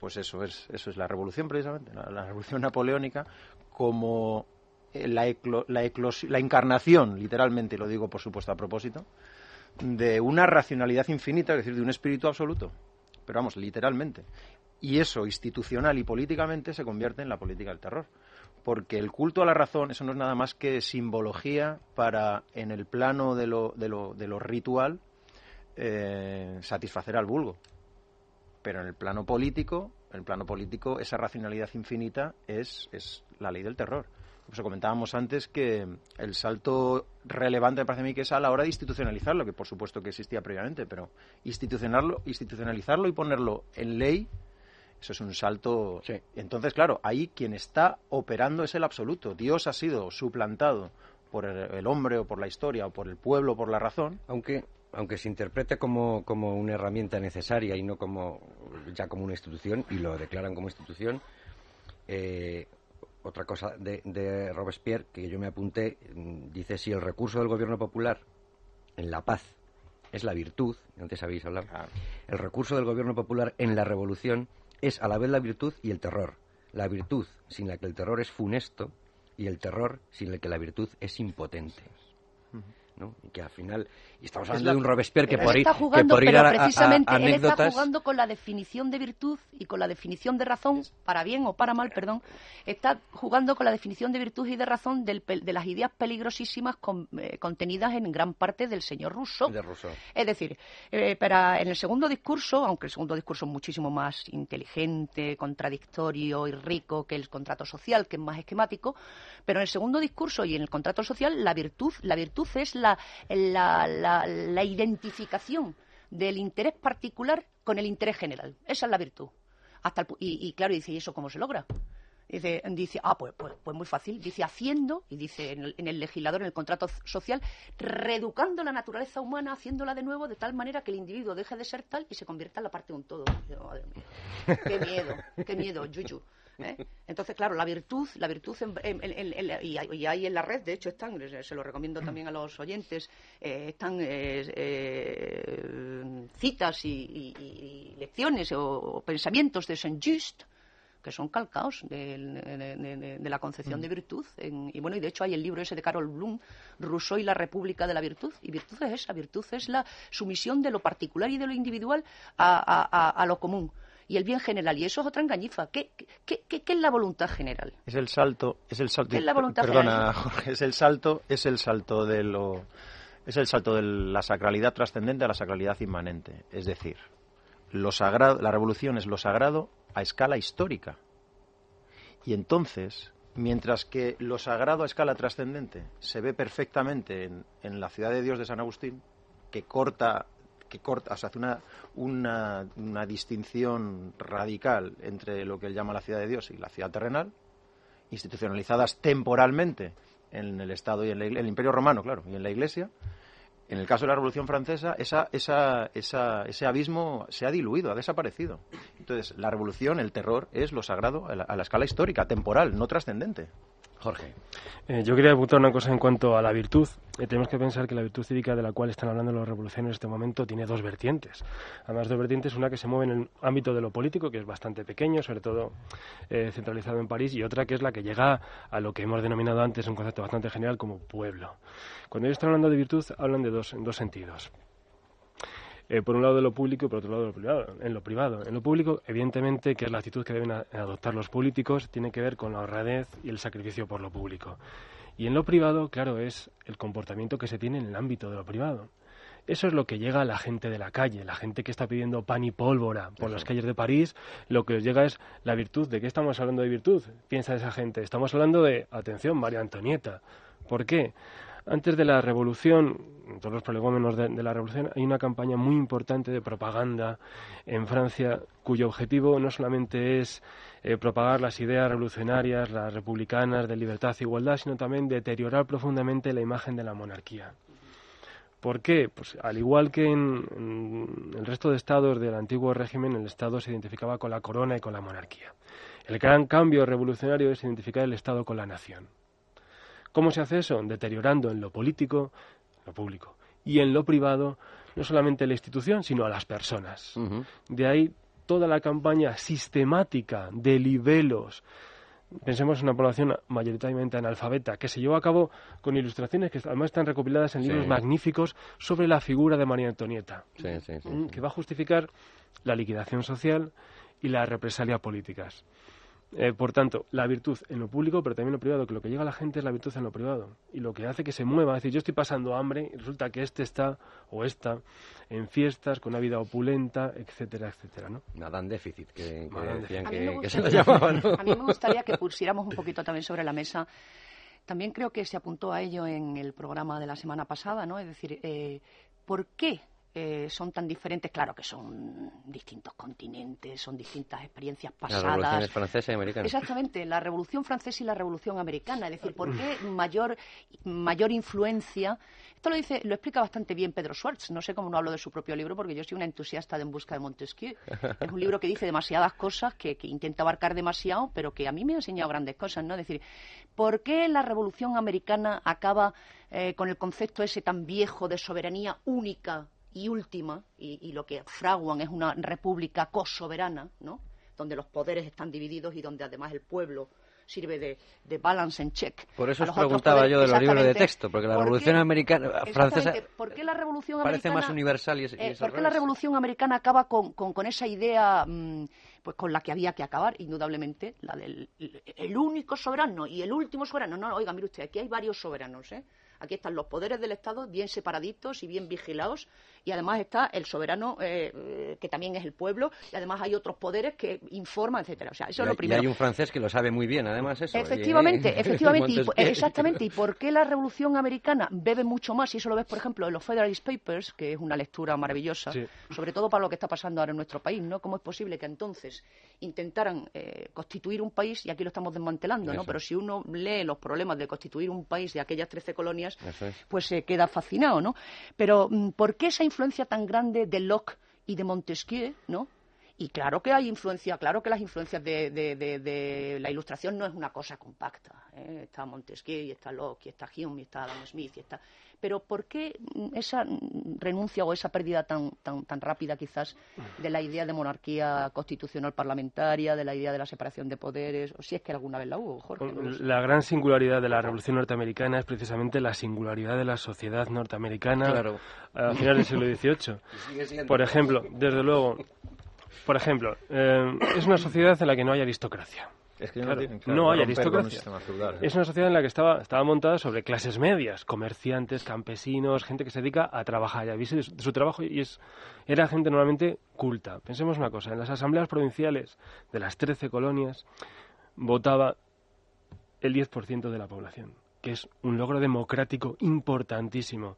Pues eso es, eso es la revolución precisamente, la, revolución napoleónica como la, la, la encarnación, literalmente, lo digo por supuesto a propósito, de una racionalidad infinita, es decir, de un espíritu absoluto. Pero vamos, literalmente. Y eso, institucional y políticamente, se convierte en la política del terror porque el culto a la razón, eso no es nada más que simbología para, en el plano de lo, de lo, de lo ritual, eh, satisfacer al vulgo. Pero en el plano político, en el plano político, esa racionalidad infinita es, es la ley del terror. Pues comentábamos antes que el salto relevante me parece a mí que es a la hora de institucionalizarlo, que por supuesto que existía previamente, pero institucionalizarlo y ponerlo en ley eso es un salto. Entonces, claro, ahí quien está operando es el absoluto. Dios ha sido suplantado por el, hombre o por la historia o por el pueblo o por la razón. Aunque aunque se interprete como, como una herramienta necesaria y no como ya como una institución y lo declaran como institución, eh, otra cosa de, de, Robespierre que yo me apunté mm, dice si el recurso del gobierno popular en la paz es la virtud, antes habéis hablado, el recurso del gobierno popular en la revolución es a la vez la virtud y el terror. La virtud sin la que el terror es funesto y el terror sin la que la virtud es impotente. Y que al final, y estamos hablando de un Robespierre que por, ir, jugando, que por ir a, precisamente él está jugando con la definición de virtud y con la definición de razón, para bien o para mal, perdón, está jugando con la definición de virtud y de razón de las ideas peligrosísimas eh, contenidas en gran parte del señor Rousseau. Es decir, eh, para, en el segundo discurso, aunque el segundo discurso es muchísimo más inteligente, contradictorio y rico que el contrato social, que es más esquemático, pero en el segundo discurso y en el contrato social, la virtud, la virtud es la, la, identificación del interés particular con el interés general. Esa es la virtud. Hasta y, claro, dice, ¿y eso cómo se logra? Dice, dice ah, pues, pues, pues, muy fácil. Dice, haciendo, y dice en el, en el, legislador, en el contrato social, reeducando la naturaleza humana, haciéndola de nuevo de tal manera que el individuo deje de ser tal y se convierta en la parte de un todo. qué miedo, qué miedo, yuyu. ¿Eh? Entonces, claro, la virtud, la virtud y, ahí en la red, de hecho, están, se lo recomiendo también a los oyentes, eh, están eh, citas y, lecciones o, pensamientos de Saint-Just, que son calcaos de, la concepción de mm. virtud. y bueno, y de hecho hay el libro ese de Carol Bloom, Rousseau y la República de la Virtud. Y virtud es esa, virtud es la sumisión de lo particular y de lo individual a lo común y el bien general. Y eso es otra engañifa. ¿Qué, qué, qué, es la voluntad general? Es el salto, es el salto. ¿Qué es la voluntad perdona, es el salto, es el salto de lo, es el salto de la sacralidad trascendente a la sacralidad inmanente. Es decir, lo sagrado, la revolución es lo sagrado a escala histórica. Y entonces, mientras que lo sagrado a escala trascendente se ve perfectamente en, en la ciudad de Dios de San Agustín, que corta que corta, o sea, hace una, una, una, distinción radical entre lo que él llama la ciudad de Dios y la ciudad terrenal, institucionalizadas temporalmente en el Estado y en el Imperio Romano, claro, y en la Iglesia. En el caso de la Revolución Francesa, esa, esa, esa, ese abismo se ha diluido, ha desaparecido. Entonces, la revolución, el terror, es lo sagrado a la escala histórica, temporal, no trascendente. Jorge. Eh, yo quería apuntar una cosa en cuanto a la virtud. Eh, tenemos que pensar que la virtud cívica de la cual están hablando los revolucionarios en este momento tiene dos vertientes. Además, dos vertientes, una que se mueve en el ámbito de lo político, que es bastante pequeño, sobre todo eh, centralizado en París, y otra que es la que llega a lo que hemos denominado antes un concepto bastante general como pueblo. Cuando ellos están hablando de virtud, hablan de dos, en dos sentidos. Eh, por un lado de lo público y por otro lado de lo privado. En lo privado, en lo público, evidentemente, que es la actitud que deben adoptar los políticos, tiene que ver con la honradez y el sacrificio por lo público. Y en lo privado, claro, es el comportamiento que se tiene en el ámbito de lo privado. Eso es lo que llega a la gente de la calle, la gente que está pidiendo pan y pólvora por las calles de París. Lo que os llega es la virtud. ¿De qué estamos hablando de virtud? Piensa esa gente. Estamos hablando de, atención, María Antonieta. ¿Por qué? Antes de la revolución, todos los prolegómenos de, la revolución, hay una campaña muy importante de propaganda en Francia cuyo objetivo no solamente es eh, propagar las ideas revolucionarias, las republicanas de libertad e igualdad, sino también deteriorar profundamente la imagen de la monarquía. ¿Por qué? Pues al igual que en, el resto de estados del antiguo régimen, el Estado se identificaba con la corona y con la monarquía. El gran cambio revolucionario es identificar el Estado con la nación. ¿Cómo se hace eso? Deteriorando en lo político, lo público, y en lo privado, no solamente la institución, sino a las personas. De ahí toda la campaña sistemática de libelos, pensemos en una población mayoritariamente analfabeta, que se llevó a cabo con ilustraciones que además están recopiladas en libros magníficos sobre la figura de María Antonieta, mm, que va a justificar la liquidación social y las represalias políticas. Eh, por tanto, la virtud en lo público, pero también en lo privado, que lo que llega a la gente es la virtud en lo privado. Y lo que hace que se mueva, es decir, yo estoy pasando hambre y resulta que este está o esta en fiestas, con una vida opulenta, etcétera, etcétera, ¿no? Nada en déficit, que, decían que, se lo llamaban, A mí me gustaría que pusiéramos un poquito también sobre la mesa también creo que se apuntó a ello en el programa de la semana pasada, ¿no? Es decir, eh, ¿por qué eh, son tan diferentes, claro que son distintos continentes, son distintas experiencias pasadas. La revolución francesa y americana. Exactamente, la revolución francesa y la revolución americana. Es decir, ¿por qué mayor, mayor influencia? Esto lo dice, lo explica bastante bien Pedro Schwartz. No sé cómo no hablo de su propio libro, porque yo soy una entusiasta de En busca de Montesquieu. Es un libro que dice demasiadas cosas, que, intenta abarcar demasiado, pero que a mí me ha enseñado grandes cosas, ¿no? Es decir, ¿por qué la revolución americana acaba eh, con el concepto ese tan viejo de soberanía única y última, y, lo que fraguan es una república cosoberana, ¿no? donde los poderes están divididos y donde además el pueblo sirve de, balance and check. Por eso os preguntaba yo de los libros de texto, porque la Revolución Americana francesa ¿por qué la Revolución parece más universal y, eh, ¿Por qué la Revolución Americana acaba con, con, esa idea mm, pues con la que había que acabar, indudablemente, la del el único soberano y el último soberano? No, oiga, mire usted, aquí hay varios soberanos, ¿eh? Aquí están los poderes del Estado bien separaditos y bien vigilados y además está el soberano eh, que también es el pueblo y además hay otros poderes que informan, etcétera. O sea, eso es lo primero. Y hay un francés que lo sabe muy bien, además eso. Efectivamente, efectivamente, y, exactamente. ¿Y por qué la Revolución Americana bebe mucho más? Y eso lo ves, por ejemplo, en los Federalist Papers, que es una lectura maravillosa, sobre todo para lo que está pasando ahora en nuestro país, ¿no? ¿Cómo es posible que entonces intentaran eh, constituir un país y aquí lo estamos desmantelando, ¿no? Pero si uno lee los problemas de constituir un país de aquellas 13 colonias pues se queda fascinado, ¿no? Pero mm, ¿por qué esa influencia tan grande de Locke y de Montesquieu, ¿no? Y claro que hay influencia, claro que las influencias de, la ilustración no es una cosa compacta. ¿eh? Está Montesquieu, y está Locke, y está Hume, y está Adam Smith, y está pero ¿por qué esa renuncia o esa pérdida tan, tan, tan rápida quizás de la idea de monarquía constitucional parlamentaria, de la idea de la separación de poderes, o si es que alguna vez la hubo, Jorge? La gran singularidad de la Revolución Norteamericana es precisamente la singularidad de la sociedad norteamericana a finales del siglo XVIII. Por ejemplo, desde luego, por ejemplo, eh, es una sociedad en la que no hay aristocracia. Es que no, no hay aristocracia. Es una sociedad en la que estaba, estaba montada sobre clases medias, comerciantes, campesinos, gente que se dedica a trabajar. Ya viste de su trabajo y es, era gente normalmente culta. Pensemos una cosa, en las asambleas provinciales de las 13 colonias votaba el 10% de la población, que es un logro democrático importantísimo.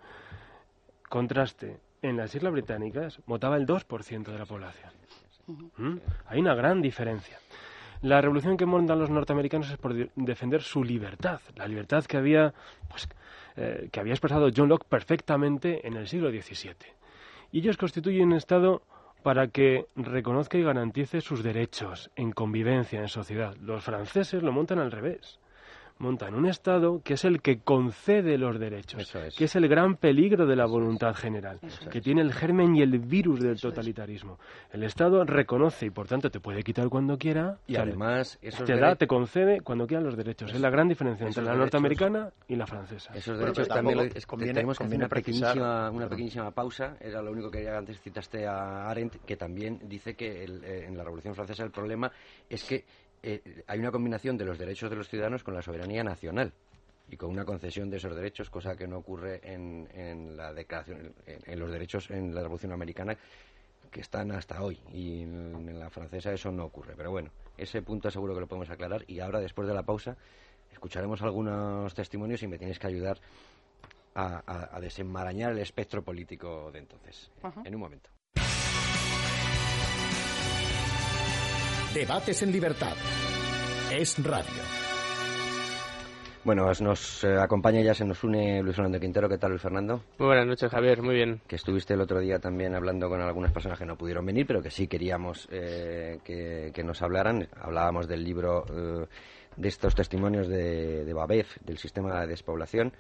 Contraste, en las Islas Británicas votaba el 2% de la población. ¿Mm? Hay una gran diferencia. La revolución que montan los norteamericanos es por defender su libertad, la libertad que había, pues, eh, que había expresado John Locke perfectamente en el siglo XVII. Y ellos constituyen un Estado para que reconozca y garantice sus derechos en convivencia, en sociedad. Los franceses lo montan al revés montan un Estado que es el que concede los derechos, que es el gran peligro de la voluntad general, que tiene el germen y el virus del totalitarismo. El Estado reconoce y por tanto te puede quitar cuando quiera y además te da, te concede cuando quiera los derechos. es la gran diferencia entre la norteamericana y la francesa. Esos derechos también es, tenemos que hacer una pequeñísima, una pequeñísima pausa. Era lo único que antes citaste a Arendt, que también dice que eh, en la Revolución Francesa el problema es que eh, hay una combinación de los derechos de los ciudadanos con la soberanía nacional y con una concesión de esos derechos, cosa que no ocurre en, la declaración, en, los derechos en la Revolución Americana que están hasta hoy y en, la francesa eso no ocurre. Pero bueno, ese punto seguro que lo podemos aclarar y ahora después de la pausa escucharemos algunos testimonios y me tienes que ayudar a, desenmarañar el espectro político de entonces. En un momento. Debates en libertad. Es radio. Bueno, nos eh, acompaña ya, se nos une Luis Fernando Quintero. ¿Qué tal, Luis Fernando? Muy buenas noches, Javier. Muy bien. Que estuviste el otro día también hablando con algunas personas que no pudieron venir, pero que sí queríamos eh, que, nos hablaran. Hablábamos del libro eh, de estos testimonios de, de Babef, del sistema de despoblación.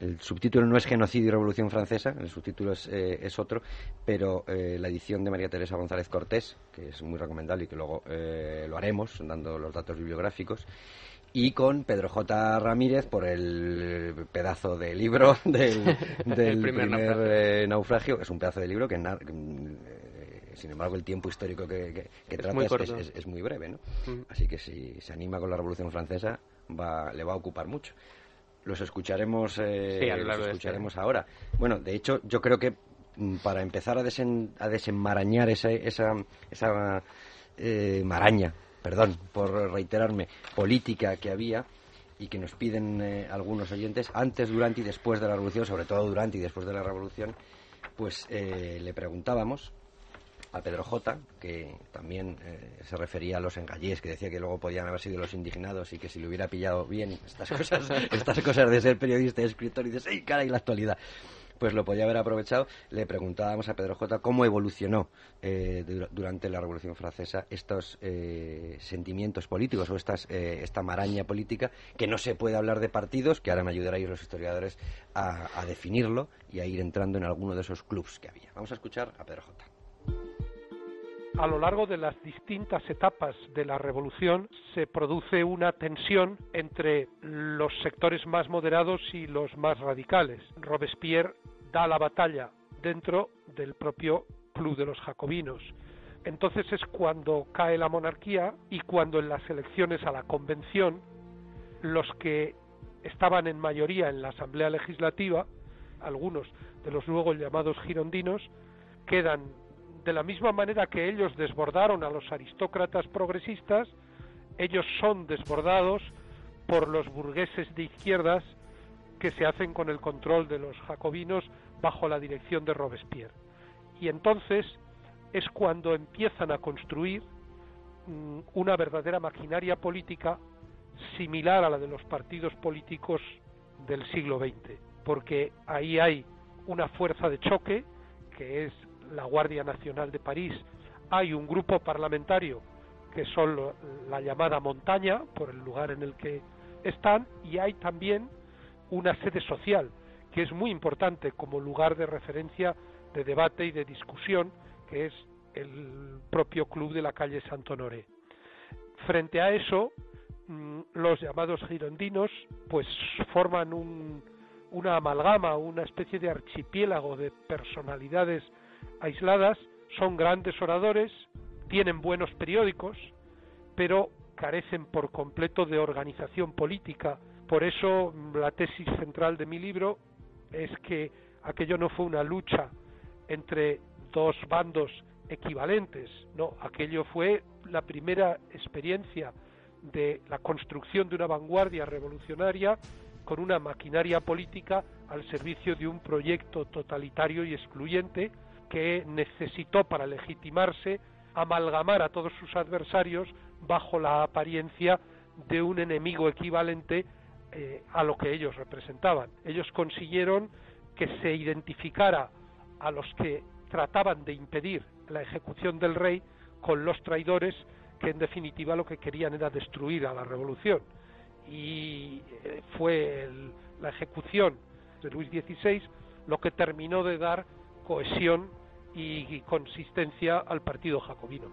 El subtítulo no es Genocidio y Revolución Francesa, el subtítulo es, eh, otro, pero eh, la edición de María Teresa González Cortés, que es muy recomendable y que luego eh, lo haremos, dando los datos bibliográficos, y con Pedro J. Ramírez por el pedazo de libro del, primer, naufragio. Es un pedazo de libro que, sin embargo, el tiempo histórico que, trata es, muy breve, ¿no? Así que si se anima con la Revolución Francesa, va, le va a ocupar mucho los escucharemos, eh, escucharemos ahora. Bueno, de hecho, yo creo que mm, para empezar a, a desenmarañar esa, esa, esa eh, maraña, perdón por reiterarme, política que había y que nos piden eh, algunos oyentes, antes, durante y después de la revolución, sobre todo durante y después de la revolución, pues le preguntábamos a Pedro J, que también eh, se refería a los engallés, que decía que luego podían haber sido los indignados y que si le hubiera pillado bien estas cosas, estas cosas de ser periodista y escritor y dices, ¡ay, cara! Y la actualidad pues lo podía haber aprovechado. Le preguntábamos a Pedro J cómo evolucionó eh, durante la Revolución Francesa estos eh, sentimientos políticos o estas, esta maraña política, que no se puede hablar de partidos, que ahora me ayudaréis los historiadores a, a definirlo y a ir entrando en alguno de esos clubs que había. Vamos a escuchar a Pedro J a lo largo de las distintas etapas de la revolución se produce una tensión entre los sectores más moderados y los más radicales. Robespierre da la batalla dentro del propio Club de los Jacobinos. Entonces es cuando cae la monarquía y cuando en las elecciones a la convención los que estaban en mayoría en la Asamblea Legislativa, algunos de los luego llamados girondinos, quedan de la misma manera que ellos desbordaron a los aristócratas progresistas, ellos son desbordados por los burgueses de izquierdas que se hacen con el control de los jacobinos bajo la dirección de Robespierre. Y entonces es cuando empiezan a construir mm, una verdadera maquinaria política similar a la de los partidos políticos del siglo XX, porque ahí hay una fuerza de choque, que es la Guardia Nacional de París, hay un grupo parlamentario que son la llamada montaña, por el lugar en el que están, y hay también una sede social, que es muy importante como lugar de referencia de debate y de discusión, que es el propio club de la calle Santo Honoré. Frente a eso, mm, los llamados girondinos pues forman una amalgama, una especie de archipiélago de personalidades aisladas, son grandes oradores, tienen buenos periódicos, pero carecen por completo de organización política. Por eso la tesis central de mi libro es que aquello no fue una lucha entre dos bandos equivalentes, no, aquello fue la primera experiencia de la construcción de una vanguardia revolucionaria con una maquinaria política al servicio de un proyecto totalitario y excluyente que necesitó para legitimarse amalgamar a todos sus adversarios bajo la apariencia de un enemigo equivalente eh, a lo que ellos representaban. Ellos consiguieron que se identificara a los que trataban de impedir la ejecución del rey con los traidores que en definitiva lo que querían era destruir a la revolución. Y eh, fue la ejecución de Luis XVI lo que terminó de dar cohesión y consistencia al partido jacobino.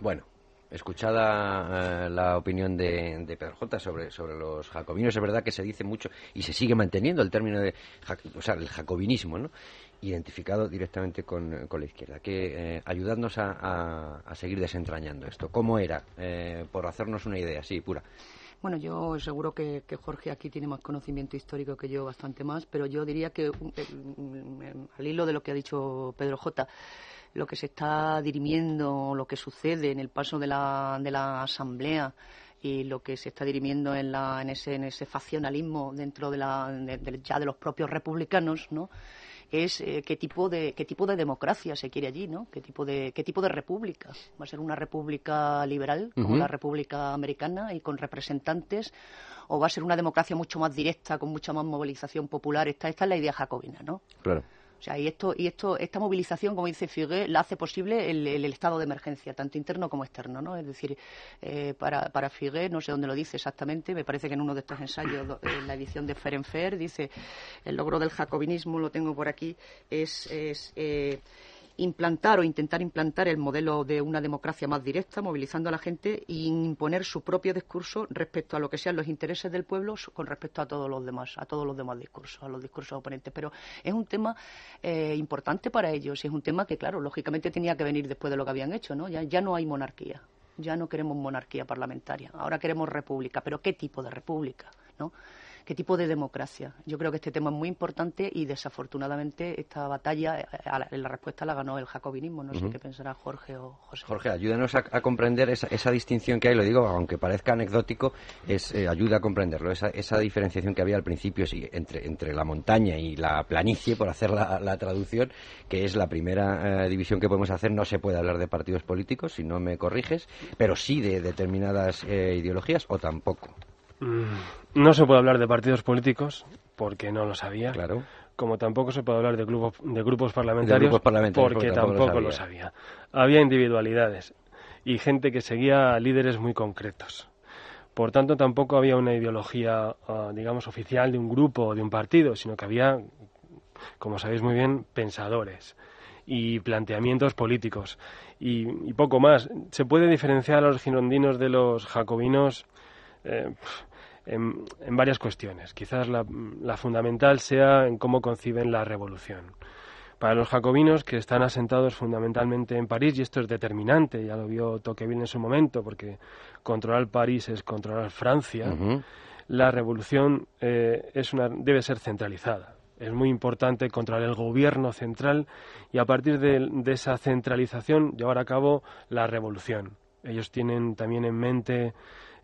Bueno, escuchada eh, la opinión de, Pedro J sobre, sobre los jacobinos, es verdad que se dice mucho y se sigue manteniendo el término de, o sea, el jacobinismo, ¿no? identificado directamente con, la izquierda, que eh, ayudadnos a, a, seguir desentrañando esto. ¿Cómo era? Eh, por hacernos una idea, sí, pura. Bueno, yo seguro que, Jorge aquí tiene más conocimiento histórico que yo, bastante más, pero yo diría que al hilo de lo que ha dicho Pedro J, lo que se está dirimiendo, lo que sucede en el paso de la, de la Asamblea y lo que se está dirimiendo en, la, en, ese, en ese faccionalismo dentro de la, ya de los propios republicanos, ¿no? Es eh, qué tipo de qué tipo de democracia se quiere allí, ¿no? Qué tipo de qué tipo de república. Va a ser una república liberal como la República Americana y con representantes o va a ser una democracia mucho más directa con mucha más movilización popular. Esta esta es la idea jacobina, ¿no? Claro. O sea, y esto, y esto, esta movilización, como dice Figue, la hace posible el, estado de emergencia, tanto interno como externo, ¿no? Es decir, eh, para, para Figue, no sé dónde lo dice exactamente, me parece que en uno de estos ensayos, en la edición de Ferenfer, dice el logro del jacobinismo, lo tengo por aquí, es, es eh, implantar o intentar implantar el modelo de una democracia más directa, movilizando a la gente e imponer su propio discurso respecto a lo que sean los intereses del pueblo con respecto a todos los demás, a todos los demás discursos, a los discursos oponentes. Pero es un tema eh, importante para ellos y es un tema que, claro, lógicamente tenía que venir después de lo que habían hecho, ¿no? Ya, ya no hay monarquía, ya no queremos monarquía parlamentaria, ahora queremos república, pero ¿qué tipo de república, no? Qué tipo de democracia. Yo creo que este tema es muy importante y desafortunadamente esta batalla, eh, en la respuesta la ganó el jacobinismo. No sé qué pensará Jorge o José. Jorge, ayúdanos a, comprender esa, distinción que hay, lo digo, aunque parezca anecdótico, es eh, ayuda a comprenderlo, esa, esa, diferenciación que había al principio sí, entre, entre la montaña y la planicie, por hacer la, traducción, que es la primera eh, división que podemos hacer. No se puede hablar de partidos políticos, si no me corriges, pero sí de determinadas ideologías o tampoco. Mm, no se puede hablar de partidos políticos porque no lo sabía. Claro. Como tampoco se puede hablar de, grupos de grupos parlamentarios, porque, tampoco, lo, sabía. Había individualidades y gente que seguía líderes muy concretos. Por tanto, tampoco había una ideología, ah, digamos, oficial de un grupo o de un partido, sino que había, como sabéis muy bien, pensadores y planteamientos políticos y, y poco más. Se puede diferenciar a los girondinos de los jacobinos eh, en, varias cuestiones. Quizás la, fundamental sea en cómo conciben la revolución. Para los jacobinos, que están asentados fundamentalmente en París, y esto es determinante, ya lo vio Tocqueville en su momento, porque controlar París es controlar Francia, la revolución eh, es una, debe ser centralizada. Es muy importante controlar el gobierno central y a partir de esa centralización llevar a cabo la revolución. Ellos tienen también en mente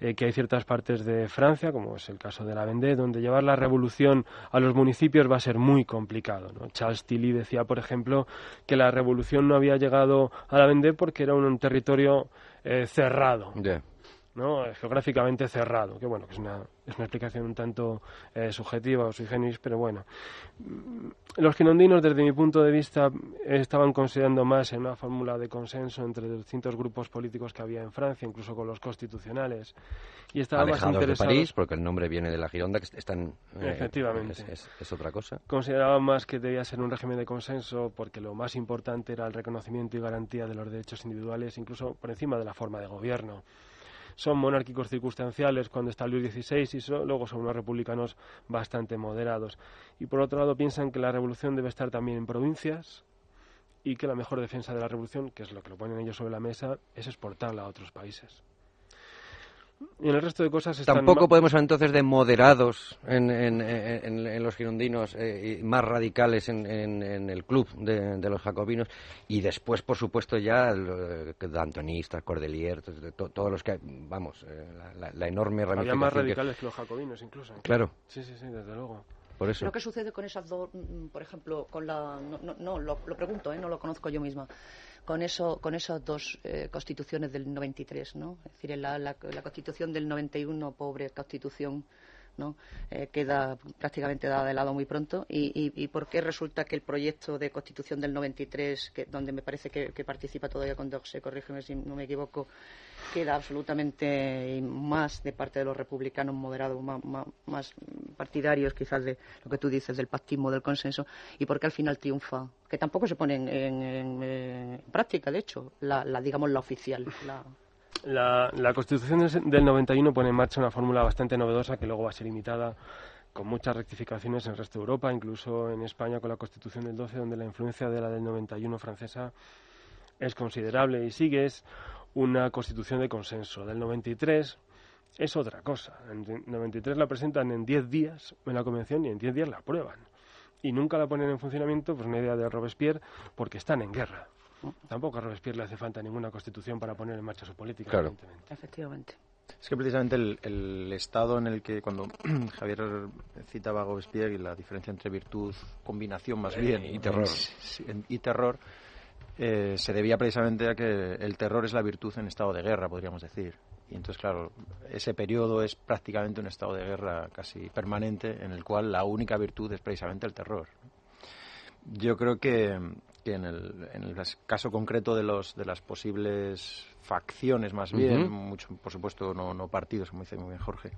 eh, que hay ciertas partes de Francia, como es el caso de la Vendée, donde llevar la revolución a los municipios va a ser muy complicado. Charles Tilly decía, por ejemplo, que la revolución no había llegado a la Vendée porque era un, territorio eh, cerrado. ¿No? geográficamente cerrado, que bueno, que es una, es una explicación un tanto eh, subjetiva o sui generis, pero bueno. Los quinondinos, desde mi punto de vista, estaban considerando más en una fórmula de consenso entre los distintos grupos políticos que había en Francia, incluso con los constitucionales, y estaban más interesados... de París, porque el nombre viene de la Gironda, que están... Eh, Efectivamente. Es, es, otra cosa. Consideraban más que debía ser un régimen de consenso, porque lo más importante era el reconocimiento y garantía de los derechos individuales, incluso por encima de la forma de gobierno son monárquicos circunstanciales cuando está Luis XVI y luego son unos republicanos bastante moderados. Y por otro lado piensan que la revolución debe estar también en provincias y que la mejor defensa de la revolución, que es lo que lo ponen ellos sobre la mesa, es exportarla a otros países. Y en el resto de cosas Tampoco podemos hablar entonces de moderados en, en, en, los girondinos, eh, y más radicales en, el club de, los jacobinos, y después, por supuesto, ya eh, Antonistas, Cordelier, todos los que, vamos, eh, la, enorme ramificación. Había más radicales que... los jacobinos, incluso. Claro. Sí, sí, sí, desde luego. Por eso. ¿Lo que sucede con esas dos, mm, por ejemplo, con la... No, no, lo, lo, pregunto, ¿eh? no lo conozco yo misma con, eso, con esas dos eh, constituciones del 93, ¿no? Es decir, la, la, la constitución del 91, pobre constitución, ¿no? Eh, queda prácticamente dada de lado muy pronto. Y, y, por qué resulta que el proyecto de constitución del 93, que, donde me parece que, participa todavía con Doxe, corrígeme si no me equivoco, queda absolutamente más de parte de los republicanos moderados, más, partidarios quizás de lo que tú dices del pactismo, del consenso, y por qué al final triunfa, que tampoco se pone en, práctica, de hecho, la, digamos la oficial. La... La, Constitución del 91 pone en marcha una fórmula bastante novedosa que luego va a ser imitada con muchas rectificaciones en el resto de Europa, incluso en España con la Constitución del 12, donde la influencia de la del 91 francesa es considerable y sigue es una constitución de consenso. Del 93 es otra cosa. En 93 la presentan en 10 días en la convención y en 10 días la aprueban. Y nunca la ponen en funcionamiento, pues una idea de Robespierre, porque están en guerra. Tampoco a Robespierre le hace falta ninguna constitución para poner en marcha su política. Claro. Efectivamente. Es que precisamente el, estado en el que, cuando Javier citaba a Robespierre y la diferencia entre virtud, combinación más bien, y terror, y terror eh, se debía precisamente a que el terror es la virtud en estado de guerra, podríamos decir. Y entonces, claro, ese periodo es prácticamente un estado de guerra casi permanente en el cual la única virtud es precisamente el terror. Yo creo que, en, el, en, el, caso concreto de, los, de las posibles facciones, más bien, mucho, por supuesto no, no partidos, como dice muy bien Jorge,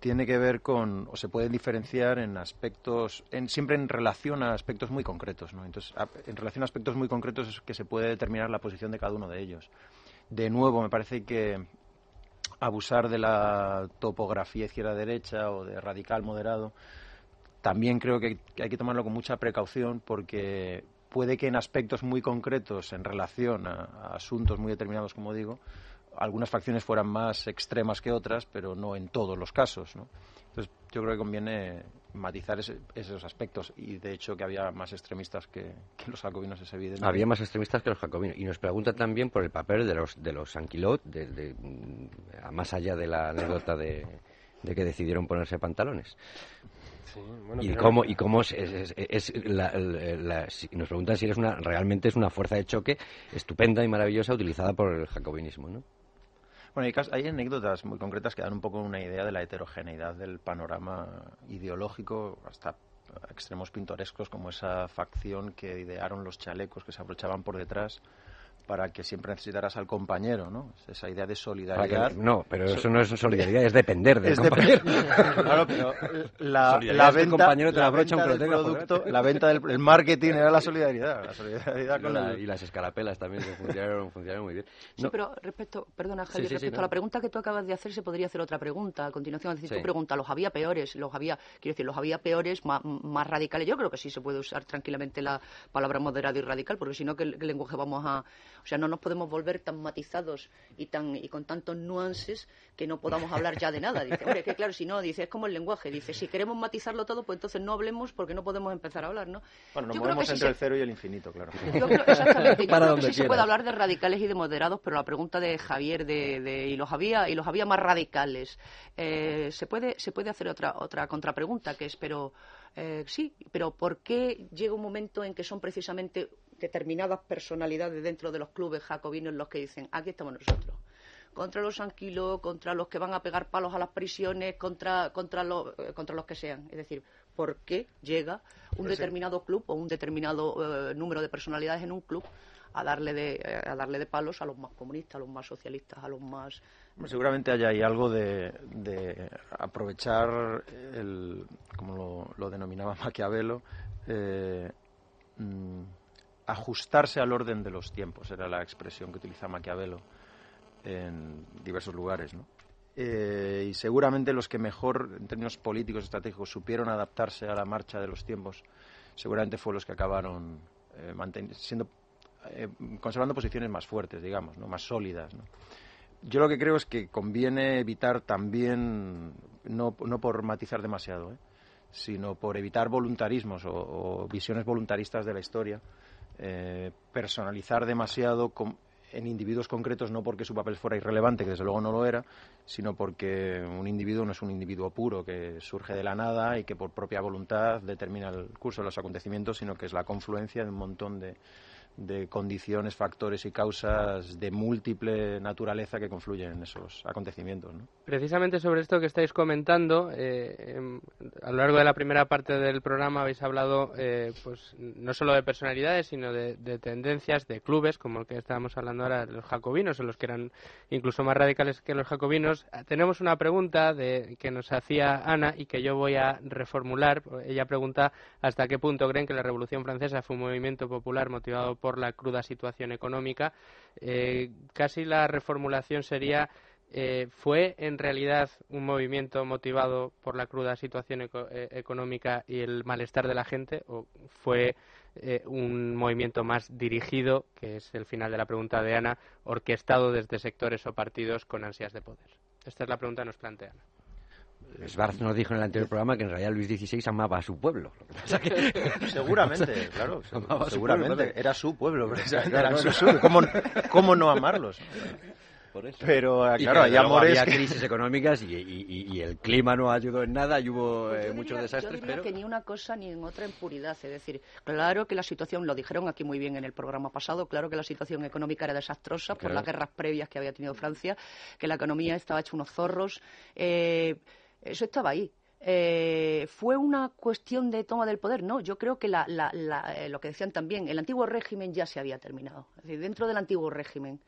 tiene que ver con, o se pueden diferenciar en aspectos, en, siempre en relación a aspectos muy concretos. ¿no? Entonces, en relación a aspectos muy concretos es que se puede determinar la posición de cada uno de ellos. De nuevo, me parece que abusar de la topografía izquierda-derecha o de radical moderado, también creo que hay que tomarlo con mucha precaución porque puede que en aspectos muy concretos en relación a, asuntos muy determinados, como digo, algunas facciones fueran más extremas que otras, pero no en todos los casos. ¿no? Entonces, yo creo que conviene matizar esos aspectos y de hecho que había más extremistas que, los jacobinos es evidente. Había más extremistas que los jacobinos y nos preguntan también por el papel de los de los Anquilot, de, mm, más allá de la anécdota de, que decidieron ponerse pantalones. Y cómo y cómo es, nos preguntan si eres una realmente es una fuerza de choque estupenda y maravillosa utilizada por el jacobinismo, ¿no? Bueno, hay, anécdotas muy concretas que dan un poco una idea de la heterogeneidad del panorama ideológico, hasta extremos pintorescos como esa facción que idearon los chalecos que se abrochaban por detrás para que siempre necesitaras al compañero, ¿no? Esa idea de solidaridad. no, pero eso no es solidaridad, es depender del compañero. claro, pero la, la venta, compañero te la, venta del producto, la venta del marketing era la solidaridad, la solidaridad con y las escarapelas también funcionaron, funcionaron muy bien. Sí, pero respecto, perdona Javier, respecto a la pregunta que tú acabas de hacer, se podría hacer otra pregunta a continuación. Es decir, tu pregunta, los había peores, los había, quiero decir, los había peores, más, más radicales. Yo creo que sí se puede usar tranquilamente la palabra moderado y radical, porque si no, ¿qué lenguaje vamos a o sea, no nos podemos volver tan matizados y, tan, y con tantos nuances que no podamos hablar ya de nada. Dice, hombre, que claro, si no, dice, es como el lenguaje. Dice, si queremos matizarlo todo, pues entonces no hablemos porque no podemos empezar a hablar, ¿no? Bueno, nos movemos entre el cero y el infinito, claro. Yo creo, exactamente. Yo creo que sí se puede hablar de radicales y de moderados, pero la pregunta de Javier de, de y los había y los había más radicales. Eh, se puede se puede hacer otra otra contrapregunta que es, pero eh, sí, pero ¿por qué llega un momento en que son precisamente determinadas personalidades dentro de los clubes jacobinos los que dicen, aquí estamos nosotros? contra los anquilos, contra los que van a pegar palos a las prisiones, contra, contra, eh, contra los que sean. Es decir, ¿por qué llega un determinado club o un determinado eh, número de personalidades en un club a darle de, a darle de palos a los más comunistas, a los más socialistas, a los más Seguramente haya ahí algo de, aprovechar, el, como lo, denominaba Maquiavelo, eh, mm, ajustarse al orden de los tiempos, era la expresión que utilizaba Maquiavelo en diversos lugares. ¿no? Eh, y seguramente los que mejor, en términos políticos estratégicos, supieron adaptarse a la marcha de los tiempos, seguramente fueron los que acabaron eh, siendo, conservando posiciones más fuertes, digamos, ¿no? más sólidas. Yo lo que creo es que conviene evitar también, no, no por matizar demasiado, ¿eh? sino por evitar voluntarismos o, visiones voluntaristas de la historia, eh, personalizar demasiado en individuos concretos, no porque su papel fuera irrelevante, que desde luego no lo era, sino porque un individuo no es un individuo puro que surge de la nada y que por propia voluntad determina el curso de los acontecimientos, sino que es la confluencia de un montón de, de condiciones, factores y causas de múltiple naturaleza que confluyen en esos acontecimientos. Precisamente sobre esto que estáis comentando, eh, em, a lo largo de la primera parte del programa habéis hablado eh, pues no solo de personalidades, sino de, tendencias, de clubes, como el que estábamos hablando ahora, los jacobinos, o los que eran incluso más radicales que los jacobinos. Tenemos una pregunta de, que nos hacía Ana y que yo voy a reformular. Ella pregunta hasta qué punto creen que la Revolución Francesa fue un movimiento popular motivado por la cruda situación económica. Eh, casi la reformulación sería eh, ¿Fue en realidad un movimiento motivado por la cruda situación eh, económica y el malestar de la gente o fue un movimiento más dirigido, que es el final de la pregunta de Ana, orquestado desde sectores o partidos con ansias de poder? Esta es la pregunta que nos plantea Ana. Schwarz nos dijo en el anterior programa que en realidad Luis XVI amaba a su pueblo. Seguramente, claro. seguramente. Era su pueblo, Era su, ¿Cómo, no amarlos? Pero, claro, hay amores... Había crisis económicas y, el clima no ayudó en nada y hubo eh, muchos desastres, yo diría que ni una cosa ni en otra en puridad. Es decir, claro que la situación, lo dijeron aquí muy bien en el programa pasado, claro que la situación económica era desastrosa por las guerras previas que había tenido Francia, que la economía estaba hecha unos zorros... Eh, eso estaba ahí. eh, ¿Fue una cuestión de toma del poder? No, yo creo que eh, lo que decían también, el antiguo régimen ya se había terminado. Es decir, dentro del antiguo régimen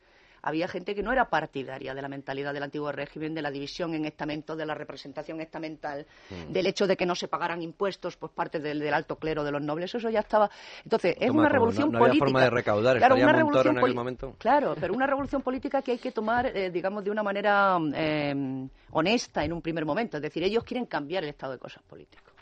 había gente que no era partidaria de la mentalidad del antiguo régimen, de la división en estamentos, de la representación estamental, mm. del hecho de que no se pagaran impuestos por parte del, alto clero de los nobles. Eso ya estaba. Entonces, es una revolución política. Había forma de recaudar, claro, una revolución en aquel momento. Claro, pero una revolución política que hay que tomar, eh, digamos, de una manera eh, honesta en un primer momento. Es decir, ellos quieren cambiar el estado de cosas políticas.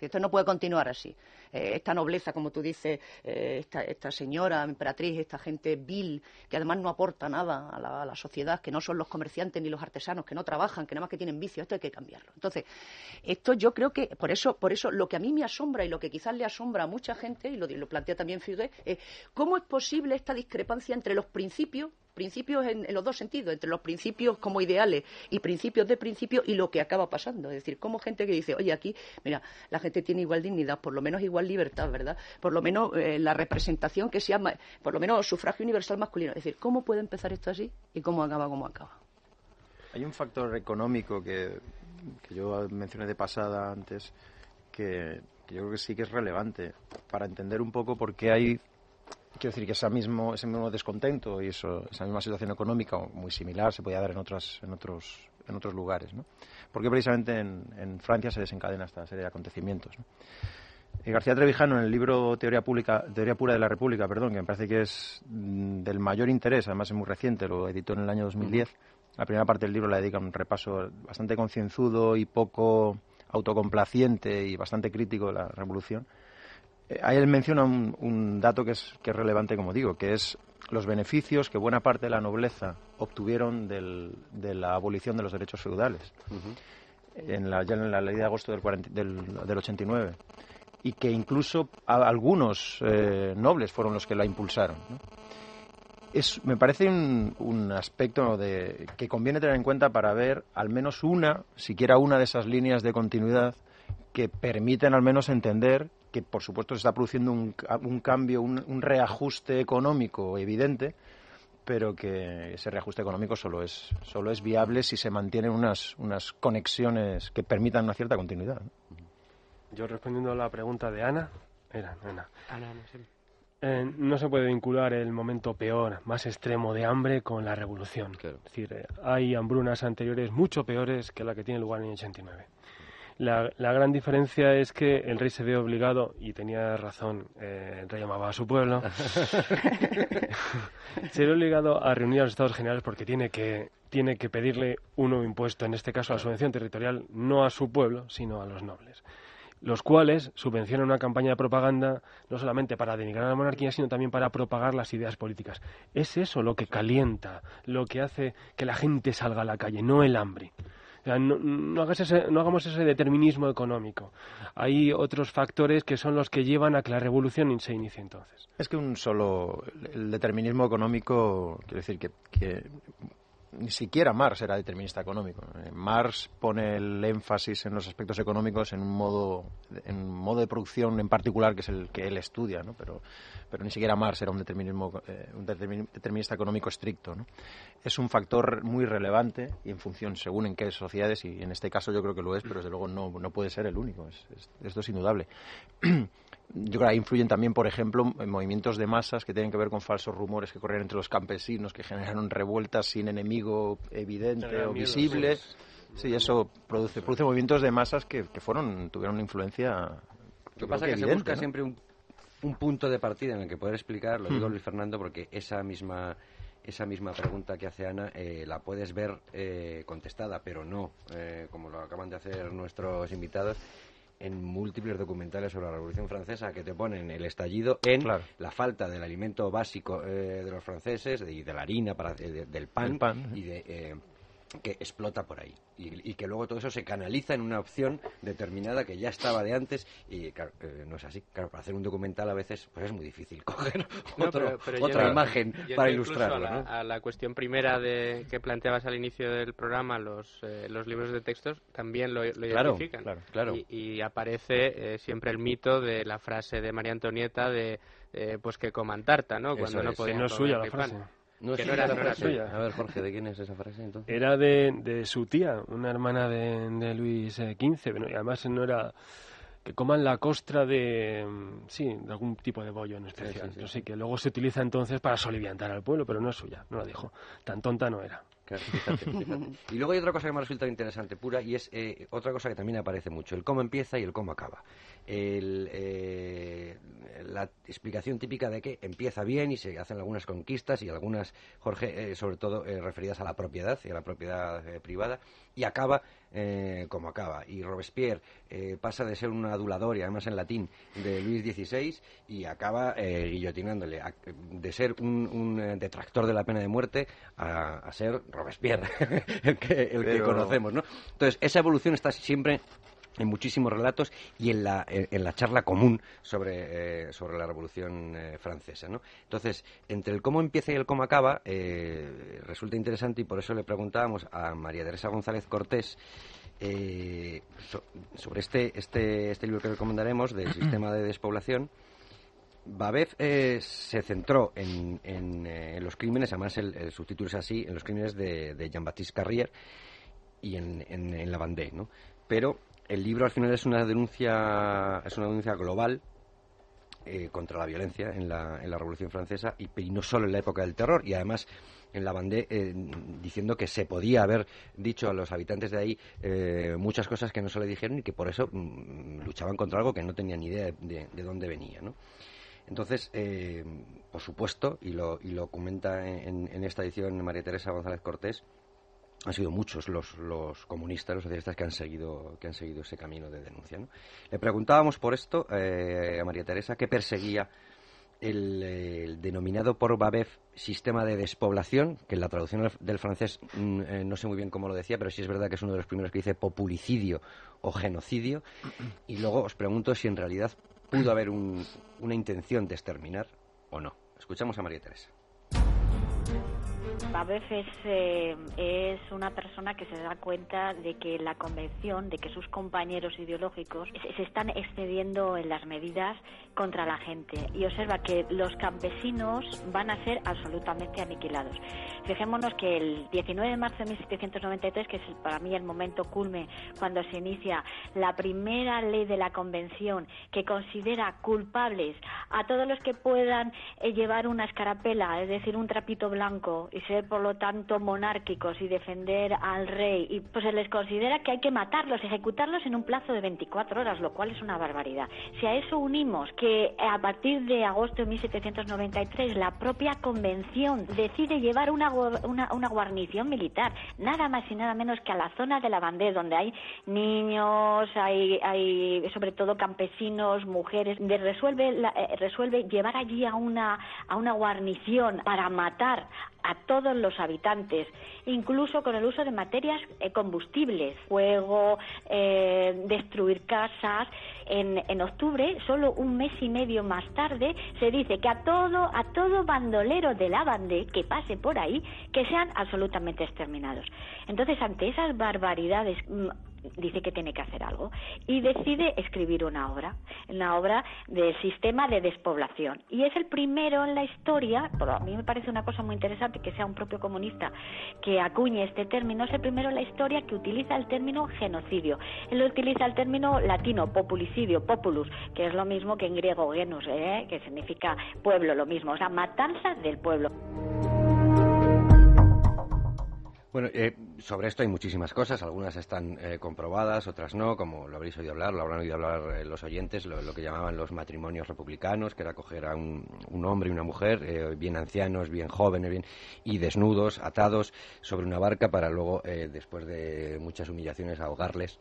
Esto no puede continuar así. Eh, esta nobleza, como tú dices, eh, esta, señora emperatriz, esta gente vil, que además no aporta nada a la, sociedad, que no son los comerciantes ni los artesanos, que no trabajan, que nada más que tienen vicio, esto hay que cambiarlo. Entonces, esto yo creo que, por eso, por eso lo que a mí me asombra y lo que quizás le asombra a mucha gente, y lo, plantea también Fidel, es cómo es posible esta discrepancia entre los principios principios en, los dos sentidos, entre los principios como ideales y principios de principio y lo que acaba pasando. Es decir, como gente que dice, oye, aquí, mira, la gente tiene igual dignidad, por lo menos igual libertad, ¿verdad? Por lo menos eh, la representación que sea, por lo menos sufragio universal masculino. Es decir, ¿cómo puede empezar esto así y cómo acaba como acaba? Hay un factor económico que, que yo mencioné de pasada antes que, que yo creo que sí que es relevante para entender un poco por qué hay quiero decir que ese mismo, ese mismo descontento y eso, esa misma situación económica muy similar se podía dar en, otras, en, otros, en otros lugares. ¿no? Porque precisamente en, en, Francia se desencadena esta serie de acontecimientos. ¿no? Y García Trevijano, en el libro Teoría, Pública, Teoría Pura de la República, perdón, que me parece que es mm, del mayor interés, además es muy reciente, lo editó en el año 2010. La primera parte del libro la dedica a un repaso bastante concienzudo y poco autocomplaciente y bastante crítico de la revolución. Eh, ahí él menciona un, dato que es, que es relevante, como digo, que es los beneficios que buena parte de la nobleza obtuvieron de la abolición de los derechos feudales, en la, ya en la ley de agosto del, del, 89, y que incluso algunos eh, nobles fueron los que la impulsaron. Es, me parece un, un aspecto de, que conviene tener en cuenta para ver al menos una, siquiera una de esas líneas de continuidad que permiten al menos entender que por supuesto se está produciendo un, un cambio, un, reajuste económico evidente, pero que ese reajuste económico solo es, solo es viable si se mantienen unas, unas conexiones que permitan una cierta continuidad. Yo respondiendo a la pregunta de Ana, era Ana. Eh, no se puede vincular el momento peor, más extremo de hambre con la revolución. Es decir, eh, hay hambrunas anteriores mucho peores que la que tiene lugar en el 89. La, gran diferencia es que el rey se ve obligado, y tenía razón, eh, el rey llamaba a su pueblo, se ve obligado a reunir a los estados generales porque tiene que, tiene que pedirle un nuevo impuesto, en este caso a la subvención territorial, no a su pueblo, sino a los nobles los cuales subvencionan una campaña de propaganda no solamente para denigrar a la monarquía, sino también para propagar las ideas políticas. Es eso lo que calienta, lo que hace que la gente salga a la calle, no el hambre no, hagamos ese determinismo económico. Hay otros factores que son los que llevan a que la revolución se inicie entonces. Es que un solo. El determinismo económico, quiero decir que, que ni siquiera Marx era determinista económico. Eh, Marx pone el énfasis en los aspectos económicos en un modo, en un modo de producción en particular que es el que él estudia, ¿no? pero, pero ni siquiera Marx era un, determinismo, eh, un determinista económico estricto. ¿no? Es un factor muy relevante y en función según en qué sociedades, y en este caso yo creo que lo es, pero desde luego no, no puede ser el único, esto es indudable. yo creo que influyen también, por ejemplo, en movimientos de masas que tienen que ver con falsos rumores que corrían entre los campesinos, que generaron revueltas sin enemigo evidente o visible. Sí, eso produce, produce movimientos de masas que, que fueron tuvieron una influencia. Lo que pasa es que se busca siempre un, un, punto de partida en el que poder explicar, lo digo Luis Fernando, porque esa misma esa misma pregunta que hace Ana eh, la puedes ver eh, contestada, pero no, eh, como lo acaban de hacer nuestros invitados, en múltiples documentales sobre la Revolución Francesa que te ponen el estallido en la falta del alimento básico eh, de los franceses y de, la harina, para, eh, del pan, y de eh, que explota por ahí y, que luego todo eso se canaliza en una opción determinada que ya estaba de antes y claro, eh, no es así. Claro, para hacer un documental a veces pues es muy difícil coger otra imagen para ilustrarlo. A la, cuestión primera de que planteabas al inicio del programa, los, eh, los libros de textos también lo, identifican. Claro, Y, aparece eh, siempre el mito de la frase de María Antonieta de pues que coman tarta, ¿no? Cuando no podía no es suya la frase. No, que sí, no era, no era suya. A ver, Jorge, ¿de quién es esa frase entonces? Era de, de su tía, una hermana de, de Luis XV, bueno, y además no era que coman la costra de mm, sí de algún tipo de bollo en especial sí, sí. Sé que luego se utiliza entonces para soliviantar al pueblo pero no es suya no la dijo tan tonta no era Claro, fíjate, fíjate. Y luego hay otra cosa que me ha resultado interesante, pura, y es eh, otra cosa que también aparece mucho, el cómo empieza y el cómo acaba. El, eh, la explicación típica de que empieza bien y se hacen algunas conquistas y algunas, Jorge, eh, sobre todo eh, referidas a la propiedad y a la propiedad eh, privada, y acaba eh, como acaba. Y Robespierre eh, pasa de ser un adulador, y además en latín, de Luis XVI, y acaba eh, guillotinándole, a- de ser un, un, eh, detractor de la pena de muerte a, a ser Robespierre, el, que, el que conocemos, ¿no? Entonces, esa evolución está siempre en muchísimos relatos y en la, en, la charla común sobre, eh, sobre la Revolución eh, Francesa. ¿no? Entonces, entre el cómo empieza y el cómo acaba, eh, resulta interesante y por eso le preguntábamos a María Teresa González Cortés eh, so- sobre este, este, este libro que recomendaremos del sistema de despoblación. Babev eh, se centró en, en, eh, en los crímenes, además el, el subtítulo es así, en los crímenes de, de Jean-Baptiste Carrier y en, en la Vendée, ¿no? Pero el libro al final es una denuncia, es una denuncia global eh, contra la violencia en la, en la Revolución Francesa y, no solo en la época del terror y además en la Vendée eh, diciendo que se podía haber dicho a los habitantes de ahí eh, muchas cosas que no se le dijeron y que por eso mm, luchaban contra algo que no tenían ni idea de, de- de dónde venía, ¿no? Entonces, eh, por supuesto, y lo, y lo comenta en, en esta edición María Teresa González Cortés, han sido muchos los, los comunistas, los socialistas que han seguido, que han seguido ese camino de denuncia. ¿no? Le preguntábamos por esto eh, a María Teresa qué perseguía el, denominado por Babev sistema de despoblación, que en la traducción del- del francés mm, eh, no sé muy bien cómo lo decía, pero sí es verdad que es uno de los primeros que dice populicidio o genocidio. Y luego os pregunto si en realidad pudo haber un- una intención de exterminar o no. Escuchamos a María Teresa. Babev es, eh, es una persona que se da cuenta de que la convención, de que sus compañeros ideológicos se, están excediendo en las medidas contra la gente y observa que los campesinos van a ser absolutamente aniquilados. Fijémonos que el 19 de marzo de 1793, que es para mí el momento culme cuando se inicia la primera ley de la convención que considera culpables a todos los que puedan eh, llevar una escarapela, es decir, un trapito blanco ser por lo tanto monárquicos y defender al rey y pues se les considera que hay que matarlos, ejecutarlos en un plazo de 24 horas, lo cual es una barbaridad. Si a eso unimos que a partir de agosto de 1793 la propia convención decide llevar una, una, una guarnición militar, nada más y nada menos que a la zona de la Vendée, donde hay niños, hay, hay sobre todo campesinos, mujeres, de resuelve, la- eh, resuelve llevar allí a una, a una guarnición para matar a todos los habitantes, incluso con el uso de materias eh, combustibles, fuego, eh, destruir casas. En, en octubre, solo un mes y medio más tarde, se dice que a todo, a todo bandolero de la Vendée que pase por ahí, que sean absolutamente exterminados. Entonces, ante esas barbaridades, mm, dice que tiene que hacer algo y decide escribir una obra, una obra del sistema de despoblación. Y es el primero en la historia, pero a mí me parece una cosa muy interesante que sea un propio comunista que acuñe este término, es el primero en la historia que utiliza el término genocidio. Él utiliza el término latino populicidio, populus, que es lo mismo que en griego genus, ¿eh? que significa pueblo, lo mismo, o sea, matanza del pueblo. Bueno, eh, sobre esto hay muchísimas cosas, algunas están eh, comprobadas, otras no, como lo habréis oído hablar, lo habrán oído hablar eh, los oyentes, lo, lo que llamaban los matrimonios republicanos, que era coger a un, un hombre y una mujer, eh, bien ancianos, bien jóvenes, bien y desnudos, atados sobre una barca para luego, eh, después de muchas humillaciones, ahogarles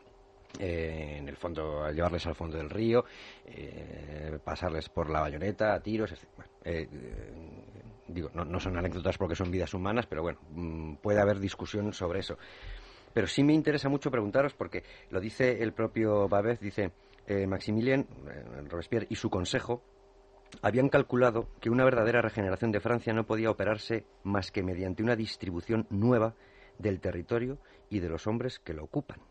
eh, en el fondo, llevarles al fondo del río, eh, pasarles por la bayoneta a tiros. Bueno, eh, eh, digo, no, no son anécdotas porque son vidas humanas, pero bueno, mm, puede haber discusión sobre eso. Pero sí me interesa mucho preguntaros, porque lo dice el propio Babez, dice eh, Maximilien, Robespierre y su consejo, habían calculado que una verdadera regeneración de Francia no podía operarse más que mediante una distribución nueva del territorio y de los hombres que lo ocupan.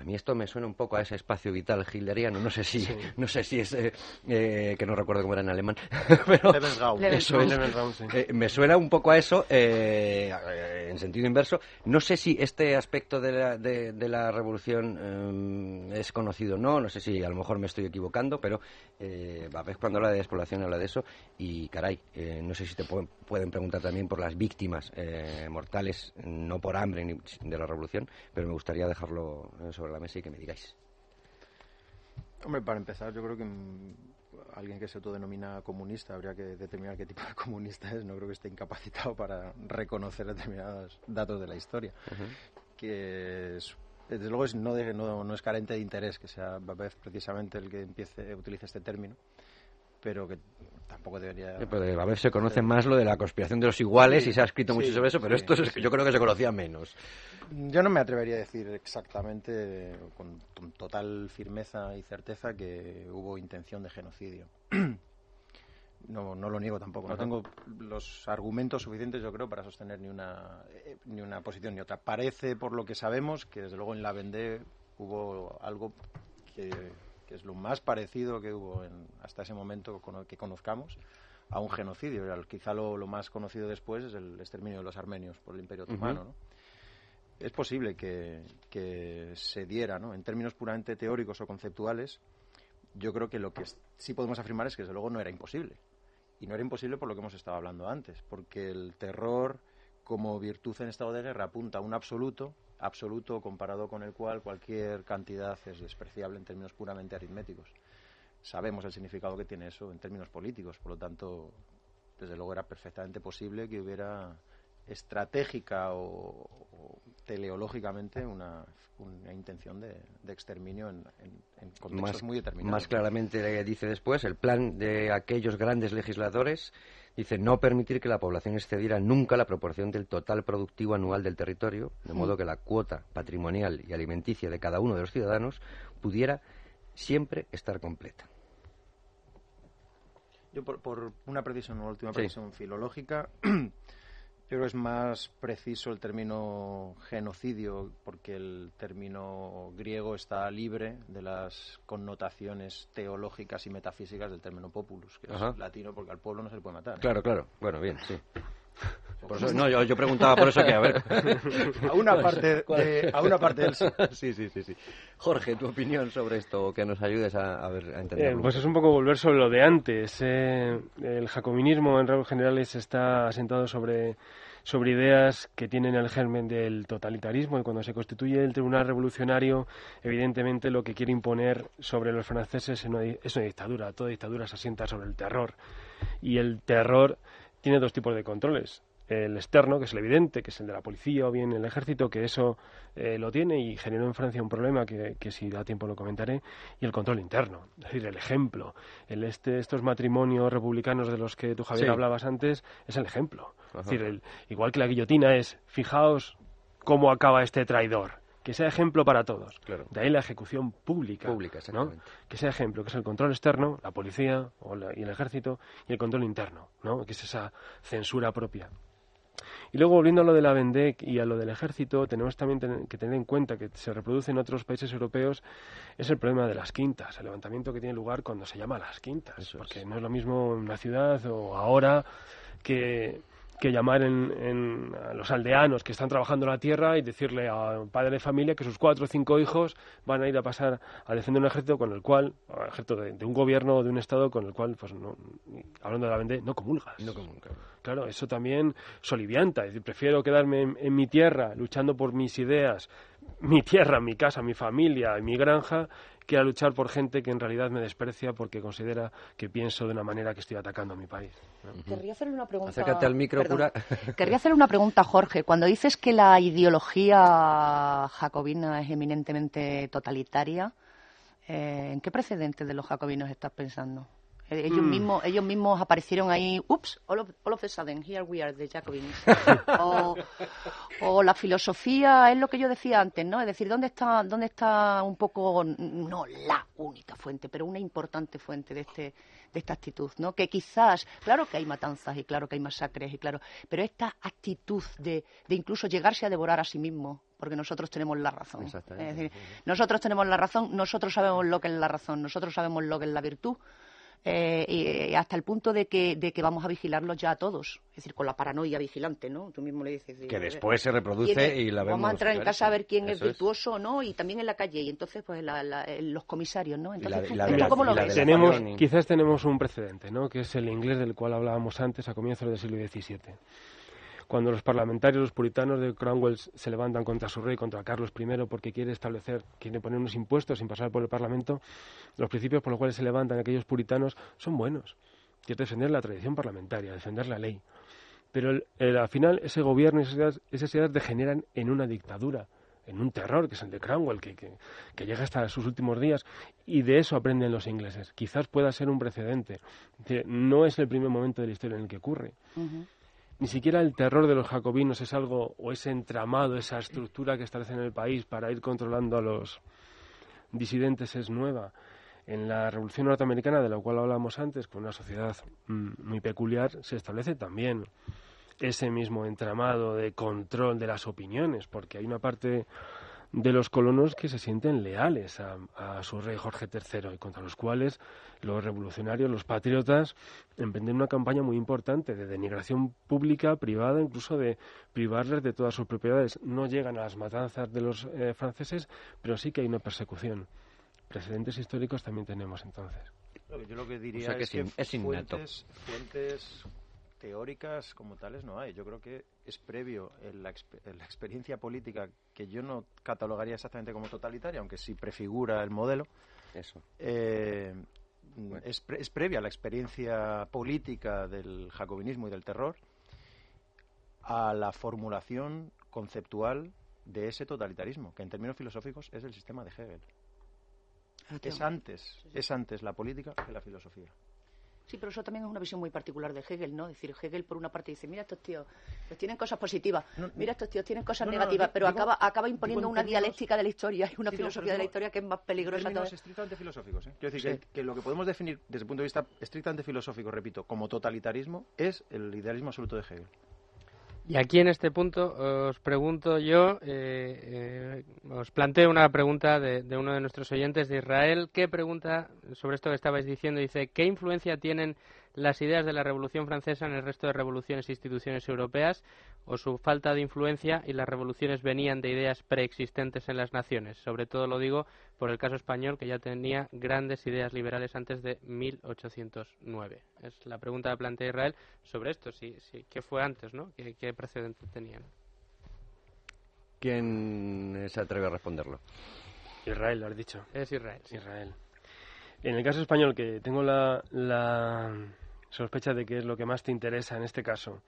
A mí esto me suena un poco a ese espacio vital hilderiano. No sé si, no sé si es eh, eh, que no recuerdo cómo era en alemán, pero eso eh, me suena un poco a eso en sentido inverso. No sé si este aspecto de la, de, la revolución es conocido o no. No sé si a lo mejor me estoy equivocando, pero eh, cuando habla de despoblación habla de eso y caray, no sé si te pueden preguntar también por las víctimas mortales, no por hambre ni de la revolución, pero me gustaría dejarlo sobre la mesa y que me digáis. Hombre, para empezar, yo creo que alguien que se autodenomina comunista habría que determinar qué tipo de comunista es. No creo que esté incapacitado para reconocer determinados datos de la historia. Que desde luego es, no, no, es carente de interés que sea Babez precisamente el que empiece utilice este término, pero que tampoco debería. a veces se conoce más lo de la conspiración de los iguales y se ha escrito mucho sobre eso, pero esto es, yo creo que se conocía menos. Yo no me atrevería a decir exactamente, con, total firmeza y certeza, que hubo intención de genocidio. No, no lo niego tampoco. No tengo los argumentos suficientes, yo creo, para sostener ni una, eh, ni una posición ni otra. Parece, por lo que sabemos, que desde luego en la Vendée hubo algo que que es lo más parecido que hubo hasta ese momento que conozcamos a un genocidio. Quizá lo, más conocido después es el exterminio de los armenios por el Imperio Otomano. Es posible que, se diera, ¿no? en términos puramente teóricos o conceptuales, yo creo que lo que sí podemos afirmar es que desde luego no era imposible. Y no era imposible por lo que hemos estado hablando antes, porque el terror como virtud en estado de guerra apunta a un absoluto absoluto comparado con el cual cualquier cantidad es despreciable en términos puramente aritméticos. Sabemos el significado que tiene eso en términos políticos, por lo tanto, desde luego era perfectamente posible que hubiera estratégica o, teleológicamente una, intención de, exterminio en, contextos muy determinados. Más claramente dice después el plan de aquellos grandes legisladores Dice, no permitir que la población excediera nunca la proporción del total productivo anual del territorio, de modo que la cuota patrimonial y alimenticia de cada uno de los ciudadanos pudiera siempre estar completa. Yo, por, por una precisión, una última precisión filológica, Yo creo que es más preciso el término genocidio porque el término griego está libre de las connotaciones teológicas y metafísicas del término populus, que es latino porque al pueblo no se le puede matar. Claro, claro. Bueno, bien, sí. No, yo, preguntaba por eso que, a ver. a una parte, de, a una parte del sí. sí, sí, sí, Jorge, tu opinión sobre esto, que nos ayudes a, ver, a entender. Eh, pues es un poco volver sobre lo de antes. Eh, el jacobinismo, en rasgos generales, está asentado sobre sobre ideas que tienen el germen del totalitarismo y cuando se constituye el Tribunal Revolucionario, evidentemente lo que quiere imponer sobre los franceses es una, es una dictadura. Toda dictadura se asienta sobre el terror y el terror tiene dos tipos de controles el externo, que es el evidente, que es el de la policía o bien el ejército, que eso eh, lo tiene y generó en Francia un problema que, si da tiempo lo comentaré, y el control interno, es decir, el ejemplo. El este, estos matrimonios republicanos de los que tú, Javier, hablabas antes, es el ejemplo. Es decir, el, igual que la guillotina es, fijaos cómo acaba este traidor que sea ejemplo para todos. De ahí la ejecución pública. Pública, ¿no? Que sea ejemplo, que es el control externo, la policía y el ejército, y el control interno, ¿no? que es esa censura propia. Y luego, volviendo a lo de la Vendec y a lo del ejército, tenemos también que tener en cuenta que se reproduce en otros países europeos, es el problema de las quintas, el levantamiento que tiene lugar cuando se llama las quintas, porque no es lo mismo en una ciudad o ahora que que llamar en, a los aldeanos que están trabajando la tierra y decirle a un padre de familia que sus cuatro o cinco hijos van a ir a pasar a defender un ejército con el cual, ejército de, un gobierno o de un estado con el cual, pues no, hablando de la vende, no comulgas. No comulgas. Claro, eso también solivianta. Es decir, prefiero quedarme en, mi tierra luchando por mis ideas, mi tierra, mi casa, mi familia, mi granja, que a luchar por gente que en realidad me desprecia porque considera que pienso de una manera que estoy atacando a mi país. Querría hacerle una pregunta. Acércate al micro, Querría hacerle una pregunta, Jorge. Cuando dices que la ideología jacobina es eminentemente totalitaria, eh, ¿en qué precedente de los jacobinos estás pensando? Eh, ellos, mm. mismos, ellos mismos aparecieron ahí, ups, all of, all of a sudden, here we are, the Jacobins. o, la filosofía es lo que yo decía antes, ¿no? Es decir, ¿dónde está, dónde está un poco, no la única fuente, pero una importante fuente de este de esta actitud, ¿no? Que quizás, claro que hay matanzas y claro que hay masacres y claro, pero esta actitud de, de incluso llegarse a devorar a sí mismo porque nosotros tenemos la razón. Es decir, nosotros tenemos la razón, nosotros sabemos lo que es la razón, nosotros sabemos lo que es la virtud. Eh, y hasta el punto de que, de que vamos a vigilarlos ya a todos, es decir, con la paranoia vigilante, ¿no? Tú mismo le dices. Que después se reproduce y la vemos. Vamos a entrar en casa a ver quién es virtuoso o no, y también en la calle, y entonces, pues, los comisarios, ¿no? Entonces, ¿cómo lo ves? Tenemos, quizás tenemos un precedente, ¿no? Que es el inglés del cual hablábamos antes, a comienzos del siglo XVII cuando los parlamentarios, los puritanos de Cromwell se levantan contra su rey, contra Carlos I, porque quiere establecer, quiere poner unos impuestos sin pasar por el Parlamento, los principios por los cuales se levantan aquellos puritanos son buenos. Quiere defender la tradición parlamentaria, defender la ley. Pero al final ese gobierno y esas, ideas degeneran en una dictadura en un terror, que es el de Cromwell, que, que, llega hasta sus últimos días, y de eso aprenden los ingleses. Quizás pueda ser un precedente. No es el primer momento de la historia en el que ocurre. Ni siquiera el terror de los jacobinos es algo, o ese entramado, esa estructura que establece en el país para ir controlando a los disidentes es nueva. En la Revolución Norteamericana, de la cual hablamos antes, con una sociedad mm, muy peculiar, se establece también ese mismo entramado de control de las opiniones, porque hay una parte de los colonos que se sienten leales a, su rey Jorge III y contra los cuales los revolucionarios, los patriotas, emprenden una campaña muy importante de denigración pública, privada, incluso de privarles de todas sus propiedades. No llegan a las matanzas de los eh, franceses, pero sí que hay una persecución. Precedentes históricos también tenemos entonces. Yo lo que diría es, que, es fuentes, fuentes teóricas como tales no hay. Yo creo que es previo en la, experiencia política que yo no catalogaría exactamente como totalitaria, aunque sí prefigura el modelo. Eso. Eh, es, es, previa la experiencia política del jacobinismo y del terror a la formulación conceptual de ese totalitarismo, que en términos filosóficos es el sistema de Hegel. Es antes, es antes la política que la filosofía. Sí, pero eso también es una visión muy particular de Hegel, ¿no? Es decir, Hegel por una parte dice, mira estos tíos, pues tienen cosas positivas, mira estos tíos tienen cosas negativas, pero acaba, acaba imponiendo una dialéctica de la historia y una filosofía de la historia que es más peligrosa. En estrictamente filosóficos, ¿eh? Quiero decir que, lo que podemos definir desde el punto de vista estrictamente filosófico, repito, como totalitarismo, es el idealismo absoluto de Hegel. Y aquí en este punto os pregunto yo, eh, eh, os planteo una pregunta de, de, uno de nuestros oyentes de Israel. ¿Qué pregunta sobre esto que estabais diciendo? Dice, ¿qué influencia tienen las ideas de la Revolución Francesa en el resto de revoluciones e instituciones europeas o su falta de influencia y las revoluciones venían de ideas preexistentes en las naciones. Sobre todo lo digo por el caso español que ya tenía grandes ideas liberales antes de 1809. Es la pregunta que plantea Israel sobre esto, si, si, ¿qué fue antes, no? ¿Qué, qué precedente tenían? ¿Quién se atreve a responderlo? Israel, lo has dicho. Es Israel. Israel. En el caso español, que tengo la, la sospecha de que es lo que más te interesa en este caso.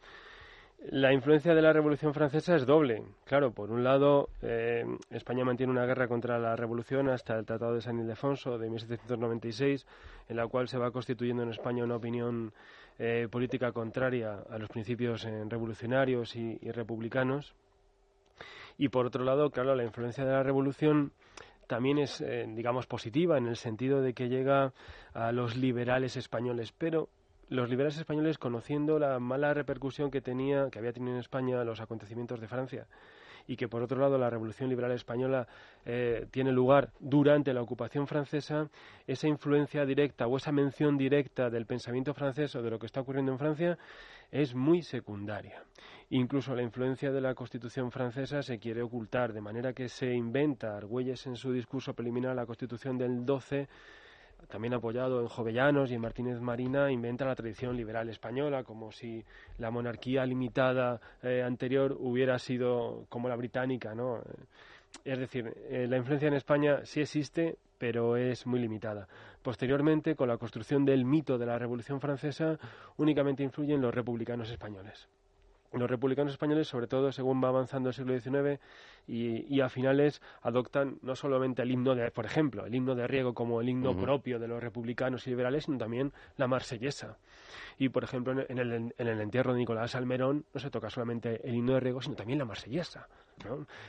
La influencia de la Revolución Francesa es doble. Claro, por un lado, eh, España mantiene una guerra contra la Revolución hasta el Tratado de San Ildefonso de 1796, en la cual se va constituyendo en España una opinión eh, política contraria a los principios eh, revolucionarios y, y, republicanos. Y por otro lado, claro, la influencia de la Revolución también es, digamos, positiva en el sentido de que llega a los liberales españoles, pero los liberales españoles conociendo la mala repercusión que tenía que había tenido en España los acontecimientos de Francia y que por otro lado la revolución liberal española eh, tiene lugar durante la ocupación francesa esa influencia directa o esa mención directa del pensamiento francés o de lo que está ocurriendo en Francia es muy secundaria. Incluso la influencia de la Constitución francesa se quiere ocultar de manera que se inventa Argüelles en su discurso preliminar a la Constitución del 12 también apoyado en Jovellanos y en Martínez Marina, inventa la tradición liberal española, como si la monarquía limitada eh, anterior hubiera sido como la británica, ¿no? Es decir, eh, la influencia en España sí existe, pero es muy limitada. Posteriormente, con la construcción del mito de la Revolución Francesa, únicamente influyen los republicanos españoles los republicanos españoles, sobre todo según va avanzando el siglo XIX y, a finales, adoptan no solamente el himno de, por ejemplo, el himno de Riego como el himno propio de los republicanos y liberales, sino también la marsellesa. Y, por ejemplo, en el, en el entierro de Nicolás Almerón no se toca solamente el himno de Riego, sino también la marsellesa,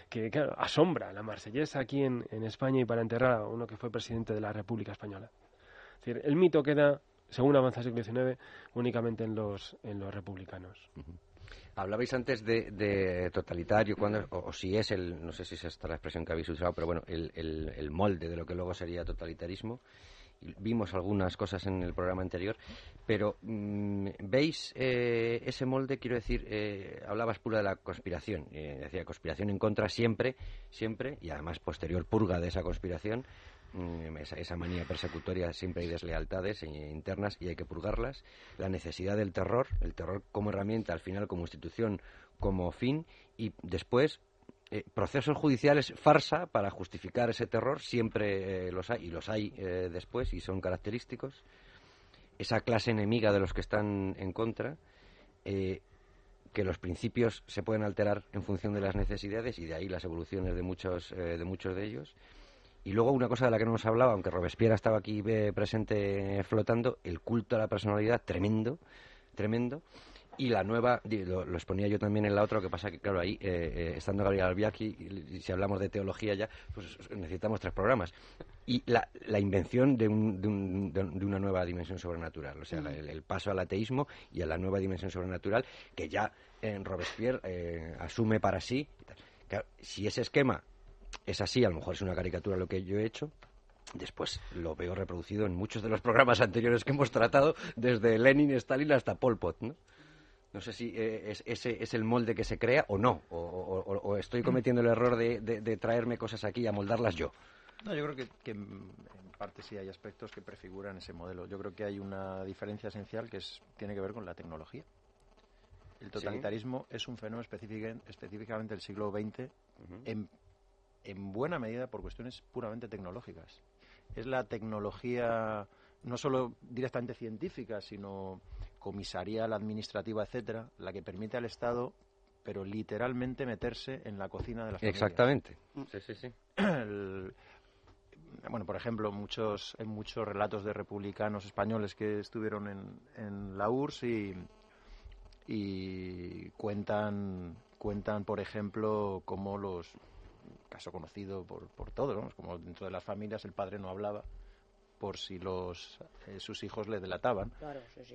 que asombra la marsellesa aquí en, España y para enterrar a uno que fue presidente de la República Española. Es decir, el mito queda, según avanza el siglo XIX, únicamente en los, en los republicanos. Hablabais antes de, totalitario, cuando, o, si es el, no sé si es esta la expresión que habéis usado, pero bueno, el, el, molde de lo que luego sería totalitarismo. Vimos algunas cosas en el programa anterior, pero mm, ¿veis eh, ese molde? Quiero decir, eh, hablabas pura de la conspiración, eh, decía conspiración en contra siempre, siempre, y además posterior purga de esa conspiración, Mm, esa, manía persecutoria, siempre hay deslealtades internas y hay que purgarlas. La necesidad del terror, el terror como herramienta, al final como institución, como fin, y después eh, procesos judiciales farsa para justificar ese terror, siempre eh, los hay, y los hay eh, después, y son característicos. Esa clase enemiga de los que están en contra, que los principios se pueden alterar en función de las necesidades, y de ahí las evoluciones de muchos de, muchos de ellos y luego una cosa de la que no hemos hablado, aunque Robespierre estaba aquí eh, presente flotando, el culto a la personalidad tremendo, tremendo. Y la nueva, lo, exponía yo también en la otra, lo que pasa que, claro, ahí, eh, eh, estando Gabriel Albiaki, y, si hablamos de teología ya, pues necesitamos tres programas. Y la, la invención de, un, de, un, de, una nueva dimensión sobrenatural, o sea, el, paso al ateísmo y a la nueva dimensión sobrenatural, que ya en Robespierre asume para sí. si ese esquema es así, a lo mejor es una caricatura lo que yo he hecho, Después lo veo reproducido en muchos de los programas anteriores que hemos tratado, desde Lenin, Stalin hasta Pol Pot, ¿no? No sé si eh, ese es el molde que se crea o no, o, estoy cometiendo el error de, traerme cosas aquí y amoldarlas yo. No, yo creo que, en parte sí hay aspectos que prefiguran ese modelo. Yo creo que hay una diferencia esencial que es, tiene que ver con la tecnología. El totalitarismo es un fenómeno específicamente del siglo XX en en buena medida por cuestiones puramente tecnológicas. Es la tecnología no solo directamente científica, sino comisarial, administrativa, etcétera, la que permite al Estado, pero literalmente meterse en la cocina de las Exactamente. Sí, sí, sí. bueno, por ejemplo, muchos, hay muchos relatos de republicanos españoles que estuvieron en, en la URSS y, y cuentan, cuentan, por ejemplo, cómo los caso conocido por, por todos, como dentro de las familias el padre no hablaba por si los eh, sus hijos le delataban.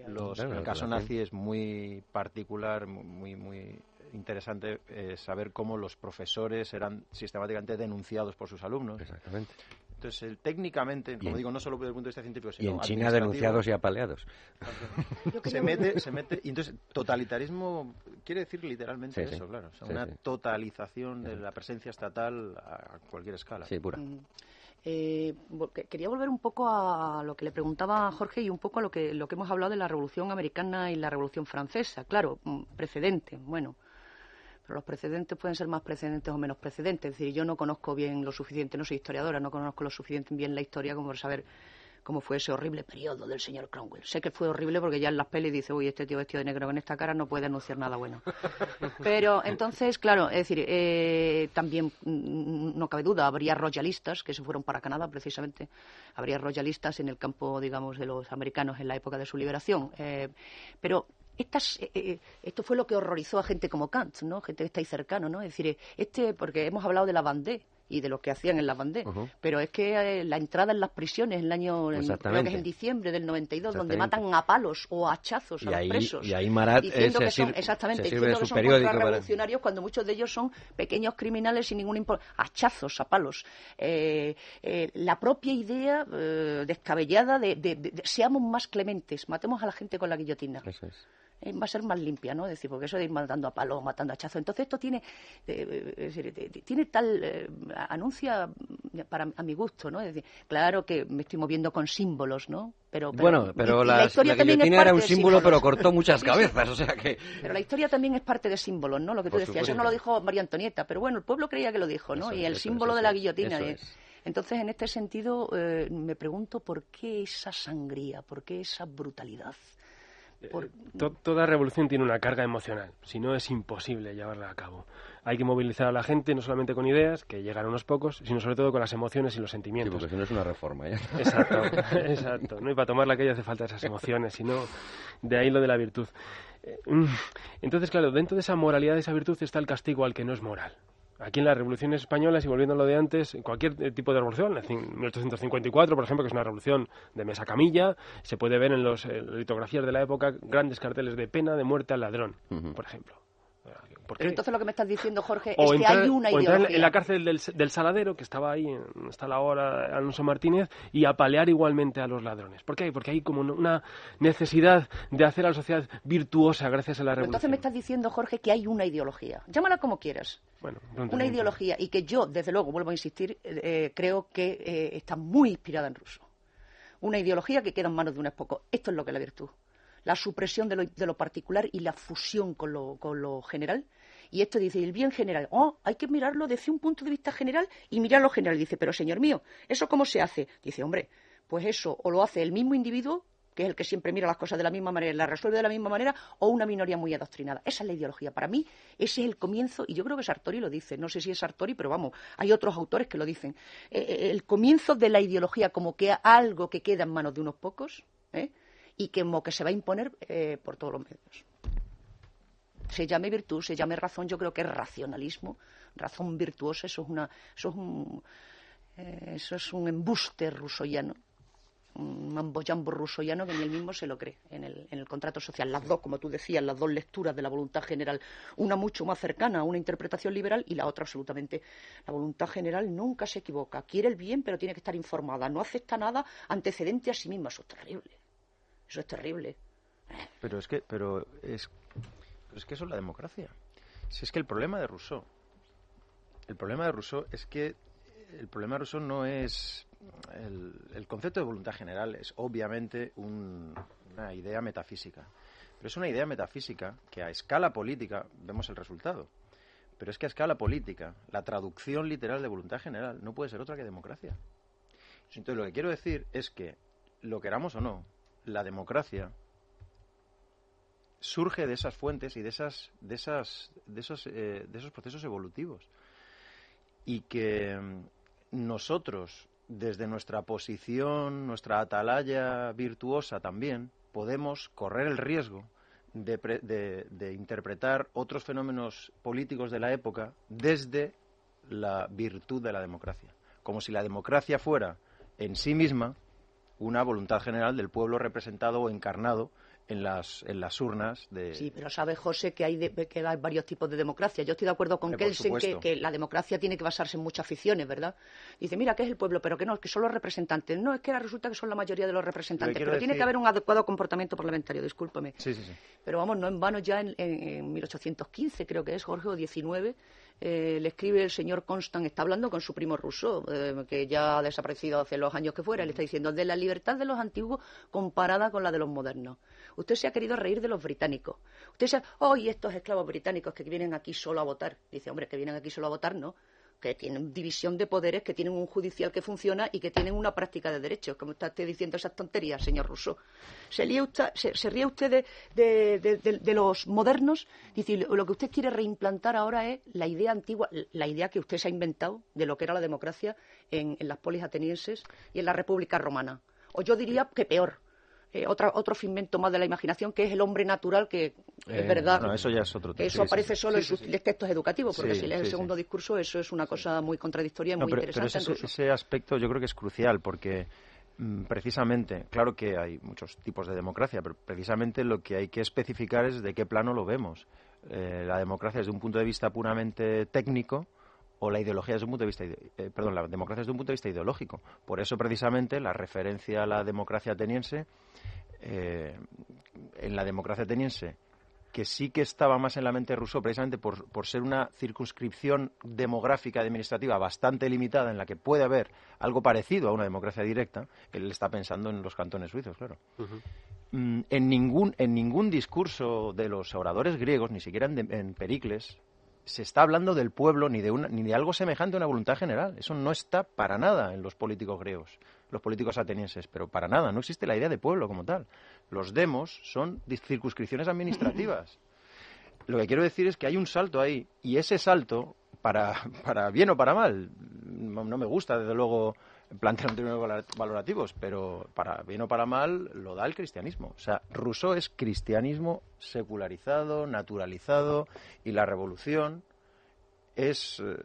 los, el caso nazi es muy particular, muy muy interesante eh, saber cómo los profesores eran sistemáticamente denunciados por sus alumnos. Exactamente. Entonces, técnicamente, como digo, no solo desde el punto de vista científico, sino Y en China denunciados y apaleados. se mete, se mete, y entonces, totalitarismo quiere decir literalmente eso, claro. una totalización de la presencia estatal a cualquier escala. Sí, pura. Mm. Eh, quería volver un poco a lo que le preguntaba Jorge y un poco a lo que, lo que hemos hablado de la Revolución Americana y la Revolución Francesa. Claro, mm, precedente. Bueno, pero los precedentes pueden ser más precedentes o menos precedentes. Es decir, yo no conozco bien lo suficiente, no soy historiadora, no conozco lo suficiente bien la historia como para saber cómo fue ese horrible periodo del señor Cromwell. Sé que fue horrible porque ya en las pelis dice, uy, este tío vestido de negro con esta cara no puede anunciar nada bueno. Pero entonces, claro, es decir, eh, también mm, no cabe duda, habría royalistas que se fueron para Canadá precisamente, habría royalistas en el campo, digamos, de los americanos en la época de su liberación. Eh, pero estas, eh, eh, esto fue lo que horrorizó a gente como Kant, ¿no? Gente que está ahí cercano, ¿no? Es decir, este, porque hemos hablado de la Bandé y de lo que hacían en la Bandé, pero es que eh, la entrada en las prisiones en el año, creo que es en diciembre del 92, donde matan a palos o a hachazos a los presos. Y ahí Marat diciendo que son, exactamente, diciendo que son revolucionarios cuando muchos de ellos son pequeños criminales sin ningún hachazos a palos. la propia idea descabellada de, de, seamos más clementes, matemos a la gente con la guillotina. Eso es. Eh, va a ser más limpia, ¿no? Es decir, porque eso de ir matando a palos, matando a hachazo. Entonces esto tiene, eh, tiene tal, eh, anuncia para a mi gusto, ¿no? Es decir, claro que me estoy moviendo con símbolos, ¿no? Pero, bueno, pero la, historia también era un símbolo, pero cortó muchas cabezas, o sea que... Pero la historia también es parte de símbolos, ¿no? Lo que tú decías, eso no lo dijo María Antonieta, pero bueno, el pueblo creía que lo dijo, ¿no? y el símbolo de la guillotina. Entonces, en este sentido, me pregunto por qué esa sangría, por qué esa brutalidad. Eh, toda revolución tiene una carga emocional, si no es imposible llevarla a cabo. Hay que movilizar a la gente no solamente con ideas, que llegan unos pocos, sino sobre todo con las emociones y los sentimientos. porque si no es una reforma. ¿eh? Exacto, exacto. ¿no? Y para tomarla aquello hace falta esas emociones, sino de ahí lo de la virtud. Eh, mm, entonces, claro, dentro de esa moralidad, de esa virtud, está el castigo al que no es moral. Aquí en las revoluciones españolas, y volviendo a lo de antes, cualquier tipo de revolución, en 1854, por ejemplo, que es una revolución de mesa camilla, se puede ver en las litografías de la época grandes carteles de pena de muerte al ladrón, por ejemplo. Pero entonces lo que me estás diciendo, Jorge, es que hay una ideología. en la cárcel del, del, Saladero, que estaba ahí, está la hora Alonso Martínez, y apalear igualmente a los ladrones. ¿Por qué? Porque hay como una necesidad de hacer a la sociedad virtuosa gracias a la revolución. Entonces me estás diciendo, Jorge, que hay una ideología. Llámala como quieras. Bueno, una ideología y que yo, desde luego, vuelvo a insistir, eh, creo que eh, está muy inspirada en ruso. Una ideología que queda en manos de unos pocos. Esto es lo que es la virtud la supresión de lo, de lo particular y la fusión con lo, con lo general. Y esto dice, el bien general, oh, hay que mirarlo desde un punto de vista general y mirarlo general. Dice, pero señor mío, ¿eso cómo se hace? Dice, hombre, pues eso o lo hace el mismo individuo, que es el que siempre mira las cosas de la misma manera y las resuelve de la misma manera, o una minoría muy adoctrinada. Esa es la ideología. Para mí, ese es el comienzo, y yo creo que Sartori lo dice, no sé si es Sartori, pero vamos, hay otros autores que lo dicen. Eh, eh, el comienzo de la ideología como que algo que queda en manos de unos pocos, ¿eh? Y que, que se va a imponer eh, por todos los medios. Se llame virtud, se llame razón, yo creo que es racionalismo, razón virtuosa, eso es, una, eso es, un, eh, eso es un embuste rusoyano, un mambo-jambo rusoyano que ni él mismo se lo cree en el, en el contrato social. Las dos, como tú decías, las dos lecturas de la voluntad general, una mucho más cercana a una interpretación liberal y la otra absolutamente. La voluntad general nunca se equivoca, quiere el bien pero tiene que estar informada, no acepta nada antecedente a sí misma, eso es terrible. Eso es terrible. Pero es que, pero es, pero es que eso es la democracia. Si es que el problema de Rousseau, el problema de Rousseau es que el problema de Rousseau no es el, concepto de voluntad general es obviamente una idea metafísica, pero es una idea metafísica que a escala política vemos el resultado. Pero es que a escala política, la traducción literal de voluntad general no puede ser otra que democracia. Entonces, lo que quiero decir es que, lo queramos o no, la democracia surge de esas fuentes y de esas de esas de esos eh, de esos procesos evolutivos. Y que mm, nosotros desde nuestra posición nuestra atalaya virtuosa también podemos correr el riesgo de, de interpretar otros fenómenos políticos de la época desde la virtud de la democracia. Como si la democracia fuera en sí misma una voluntad general del pueblo representado o encarnado en las, en las urnas de... Sí, pero sabe José que hay, que hay varios tipos de democracia. Yo estoy de acuerdo con Kelsen que, que, la democracia tiene que basarse en muchas aficiones, ¿verdad? Dice, mira, ¿qué es el pueblo? Pero que no, que son los representantes. No, es que resulta que son la mayoría de los representantes. Pero, tiene que haber un adecuado comportamiento parlamentario, discúlpame. Sí, sí, sí. Pero vamos, no en vano ya en, en, 1815, creo que es, Jorge, o 19, eh, le escribe el señor Constant, está hablando con su primo Rousseau, eh, que ya ha desaparecido hace los años que fuera, le está diciendo de la libertad de los antiguos comparada con la de los modernos. Usted se ha querido reír de los británicos. Usted se ha, oh, estos esclavos británicos que vienen aquí solo a votar. Dice, hombre, que vienen aquí solo a votar, no que tienen división de poderes, que tienen un judicial que funciona y que tienen una práctica de derechos. Como está usted diciendo esas tonterías, señor Rousseau. ¿Se, usted, se, ríe usted de, los modernos? Dice, lo que usted quiere reimplantar ahora es la idea antigua, la idea que usted se ha inventado de lo que era la democracia en, en las polis atenienses y en la República Romana. O yo diría que peor, eh, otro figmento más de la imaginación, que es el hombre natural, que es eh, verdad. eso ya es otro Eso aparece solo en sus textos educativos, porque si lees el segundo discurso, eso es una cosa muy contradictoria y muy interesante. Pero ese, aspecto yo creo que es crucial, porque mm, precisamente, claro que hay muchos tipos de democracia, pero precisamente lo que hay que especificar es de qué plano lo vemos. Eh, la democracia desde un punto de vista puramente técnico o la ideología desde un punto de vista perdón la democracia desde un punto de vista ideológico por eso precisamente la referencia a la democracia ateniense eh, en la democracia ateniense, que sí que estaba más en la mente de Rousseau, precisamente por, por, ser una circunscripción demográfica administrativa bastante limitada, en la que puede haber algo parecido a una democracia directa, él está pensando en los cantones suizos, claro. Mm, en, ningún, en ningún discurso de los oradores griegos, ni siquiera en Pericles, se está hablando del pueblo ni de, ni de algo semejante a una voluntad general. Eso no está para nada en los políticos griegos, los políticos atenienses, pero para nada. No existe la idea de pueblo como tal. Los demos son circunscripciones administrativas. Lo que quiero decir es que hay un salto ahí y ese salto, para, para bien o para mal, no me gusta desde luego plantear un términos valorativos, pero para bien o para mal lo da el cristianismo. O sea, Rousseau es cristianismo secularizado, naturalizado, y la revolución es, eh,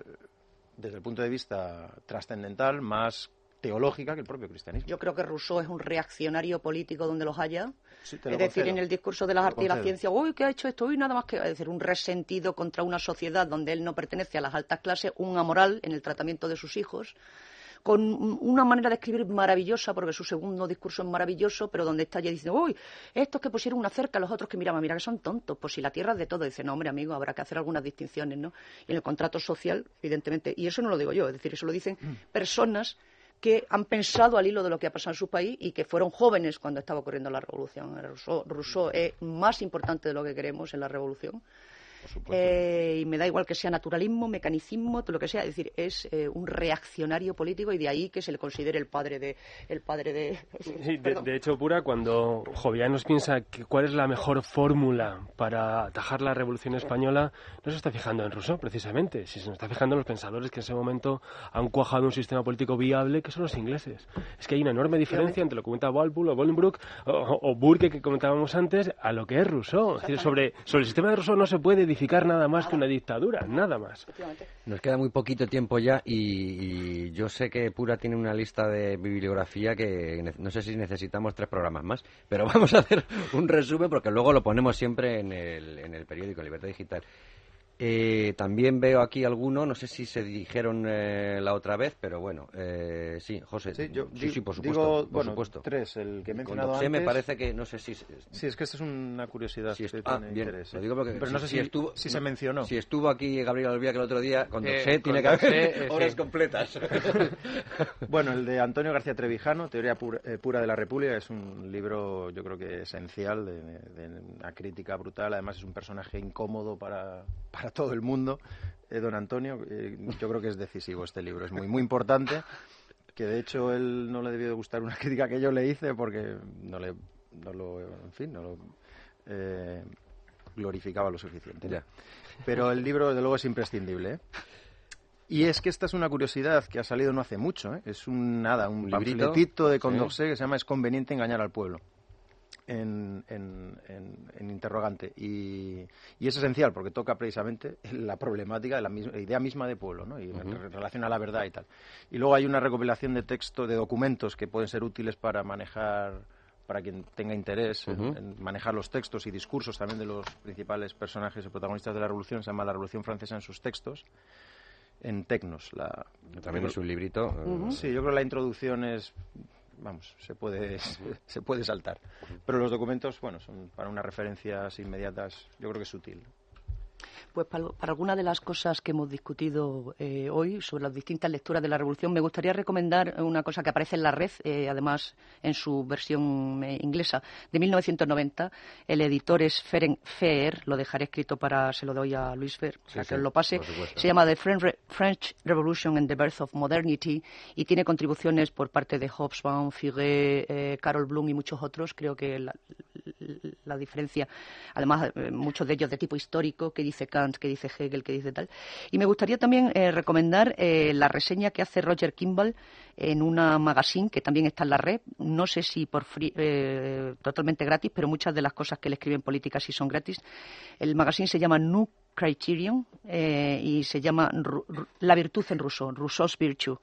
desde el punto de vista trascendental, más teológica que el propio cristianismo. Yo creo que Rousseau es un reaccionario político donde los haya. es decir, en el discurso de las artes y la ciencia, uy, ¿qué ha hecho esto? Uy, nada más que, es decir, un resentido contra una sociedad donde él no pertenece a las altas clases, un amoral en el tratamiento de sus hijos con una manera de escribir maravillosa, porque su segundo discurso es maravilloso, pero donde está ya diciendo, uy, estos que pusieron una cerca, los otros que miraban, mira que son tontos, pues si la tierra es de todo, dice, no, hombre, amigo, habrá que hacer algunas distinciones, ¿no? Y en el contrato social, evidentemente, y eso no lo digo yo, es decir, eso lo dicen mm. personas que han pensado al hilo de lo que ha pasado en su país y que fueron jóvenes cuando estaba ocurriendo la revolución. Rousseau es más importante de lo que queremos en la revolución eh, y me da igual que sea naturalismo, mecanicismo, todo lo que sea. Es decir, es eh, un reaccionario político y de ahí que se le considere el padre de. El padre de, de, hecho, Pura, cuando Jovianos piensa que cuál es la mejor fórmula para atajar la revolución española, no se está fijando en Rousseau, precisamente. Si se nos está fijando en los pensadores que en ese momento han cuajado un sistema político viable, que son los ingleses. Es que hay una enorme diferencia entre lo que comenta Walpole o Bolingbroke o, Burke, que comentábamos antes, a lo que es Rousseau. Es decir, sobre, sobre el sistema de Rousseau no se puede nada más que una dictadura, nada más. Nos queda muy poquito tiempo ya y, yo sé que Pura tiene una lista de bibliografía que no sé si necesitamos tres programas más, pero vamos a hacer un resumen porque luego lo ponemos siempre en el, en el periódico Libertad Digital. Eh, también veo aquí alguno, no sé si se dijeron eh, la otra vez, pero bueno, eh, sí, José. Sí, yo sí, por supuesto. por supuesto. tres, el que he mencionado antes. me parece que, no sé si... Sí, es que esta es una curiosidad si ah, bien, Lo digo porque pero no sé si, estuvo, si se mencionó. Si estuvo aquí Gabriel que el otro día, con Doxé tiene que haber horas completas. bueno, el de Antonio García Trevijano, Teoría pura, de la República, es un libro, yo creo que esencial, de, de una crítica brutal. Además, es un personaje incómodo para, para todo el mundo, eh, don Antonio. Eh, yo creo que es decisivo este libro, es muy, muy importante. Que de hecho él no le debió de gustar una crítica que yo le hice porque no le, no lo, en fin, no lo eh, glorificaba lo suficiente. Ya. Pero el libro, desde luego, es imprescindible. Y es que esta es una curiosidad que ha salido no hace mucho. Es un nada, un, un de Condorcet que se llama Es conveniente engañar al pueblo en, en, interrogante. Y, es esencial porque toca precisamente la problemática de la idea misma de pueblo, ¿no? Y en relación a la verdad y tal. Y luego hay una recopilación de textos, de documentos que pueden ser útiles para manejar para quien tenga interés en, manejar los textos y discursos también de los principales personajes y protagonistas de la Revolución, se llama La Revolución Francesa en sus textos, en Tecnos. La, también es un librito. Eh, sí, yo creo que la introducción es vamos, se puede, se puede saltar. Pero los documentos, bueno, son para unas referencias inmediatas, yo creo que es útil. Pues para, algunas de las cosas que hemos discutido eh, hoy sobre las distintas lecturas de la Revolución, me gustaría recomendar una cosa que aparece en la red, eh, además en su versión eh, inglesa, de 1990. El editor es Ferenc Feer, lo dejaré escrito para, se lo doy a Luis Fer, para que lo pase. Se llama The French Revolution and the Birth of Modernity y tiene contribuciones por parte de Hobsbawm, Figuet, Carol Bloom y muchos otros. Creo que la, la diferencia, además muchos de ellos de tipo histórico, que dice que dice Hegel, que dice tal. Y me gustaría también eh, recomendar eh, la reseña que hace Roger Kimball en una magazine que también está en la red. No sé si por eh, totalmente gratis, pero muchas de las cosas que le escriben políticas sí son gratis. El magazine se llama New Criterion y se llama La virtud en ruso, Rousseau's Virtue.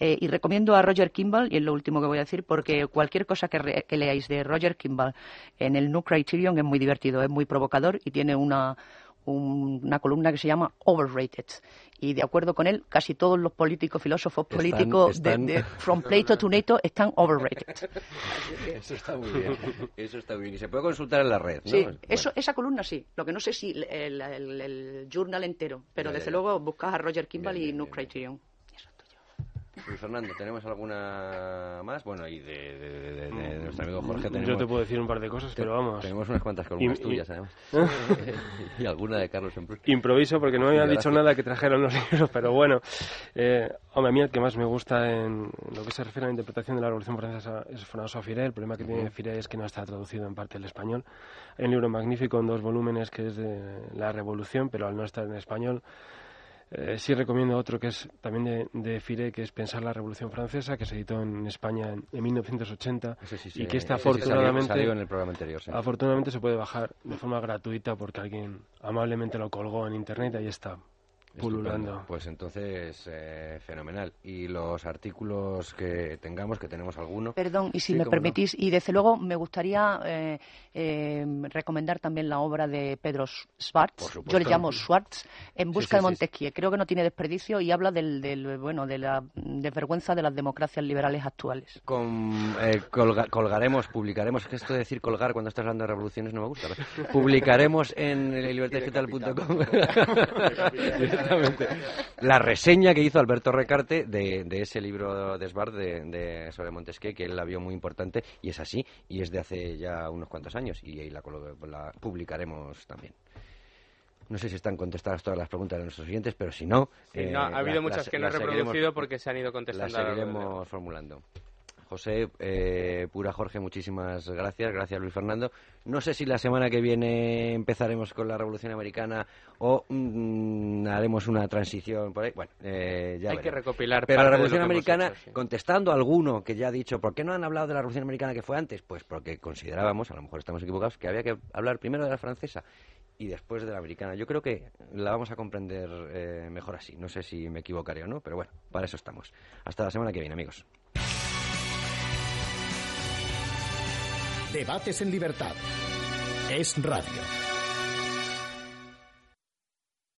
y recomiendo a Roger Kimball, y es lo último que voy a decir, porque cualquier cosa que, que leáis de Roger Kimball en el New Criterion es muy divertido, es muy provocador y tiene una, una columna que se llama Overrated. Y de acuerdo con él, casi todos los políticos, filósofos políticos, De, from Plato to NATO, están overrated. Eso está muy bien. Eso está muy bien. Y se puede consultar en la red, ¿no? Sí, eso, esa columna sí. Lo que no sé si el, journal entero. Pero desde luego buscas a Roger Kimball y No Criterion. Fernando, ¿tenemos alguna más? Bueno, y de, mm, nuestro amigo Jorge tenemos... Yo te puedo decir un par de cosas, pero vamos... Tenemos unas cuantas columnas tuyas, además. y alguna de Carlos Emprus. Improviso, porque no me habían dicho nada que trajeron los libros, pero bueno. Eh, hombre, a mí el que más me gusta en lo que se refiere a la interpretación de la Revolución Francesa es François Firé. El problema que tiene Firé es que no está traducido en parte al español. Hay un libro magnífico en dos volúmenes que es de la Revolución, pero al no estar en español eh, sí recomiendo otro que es también de, de, Fire, que es Pensar la Revolución Francesa, que se editó en España en, 1980 y que está afortunadamente, en el programa anterior, afortunadamente se puede bajar de forma gratuita porque alguien amablemente lo colgó en Internet y ahí está. Pululando. Pues entonces, eh, fenomenal. Y los artículos que tengamos, que tenemos alguno. Perdón, y si me permitís, y desde luego me gustaría eh, eh, recomendar también la obra de Pedro Schwartz. Yo le llamo Schwartz, En busca de Montesquieu. Creo que no tiene desperdicio y habla del, del bueno, de la desvergüenza de las democracias liberales actuales. Con, colgaremos, publicaremos, es que esto de decir colgar cuando estás hablando de revoluciones no me gusta. publicaremos en la reseña que hizo Alberto Recarte de, ese libro de Sbar de, sobre Montesquieu, que él la vio muy importante, y es así, y es de hace ya unos cuantos años, y ahí la, la publicaremos también. No sé si están contestadas todas las preguntas de nuestros oyentes, pero si no... Eh, ha habido muchas que no he reproducido porque se han ido contestando. Las seguiremos formulando. José, eh, pura Jorge, muchísimas gracias. Gracias, Luis Fernando. No sé si la semana que viene empezaremos con la Revolución Americana o mm, haremos una transición por ahí. Bueno, eh, ya Hay que recopilar. Pero la Revolución Americana, contestando a alguno que ya ha dicho, ¿por qué no han hablado de la Revolución Americana que fue antes? Pues porque considerábamos, a lo mejor estamos equivocados, que había que hablar primero de la francesa y después de la americana. Yo creo que la vamos a comprender eh, mejor así. No sé si me equivocaré o no, pero bueno, para eso estamos. Hasta la semana que viene, amigos. Debates en libertad. Es radio.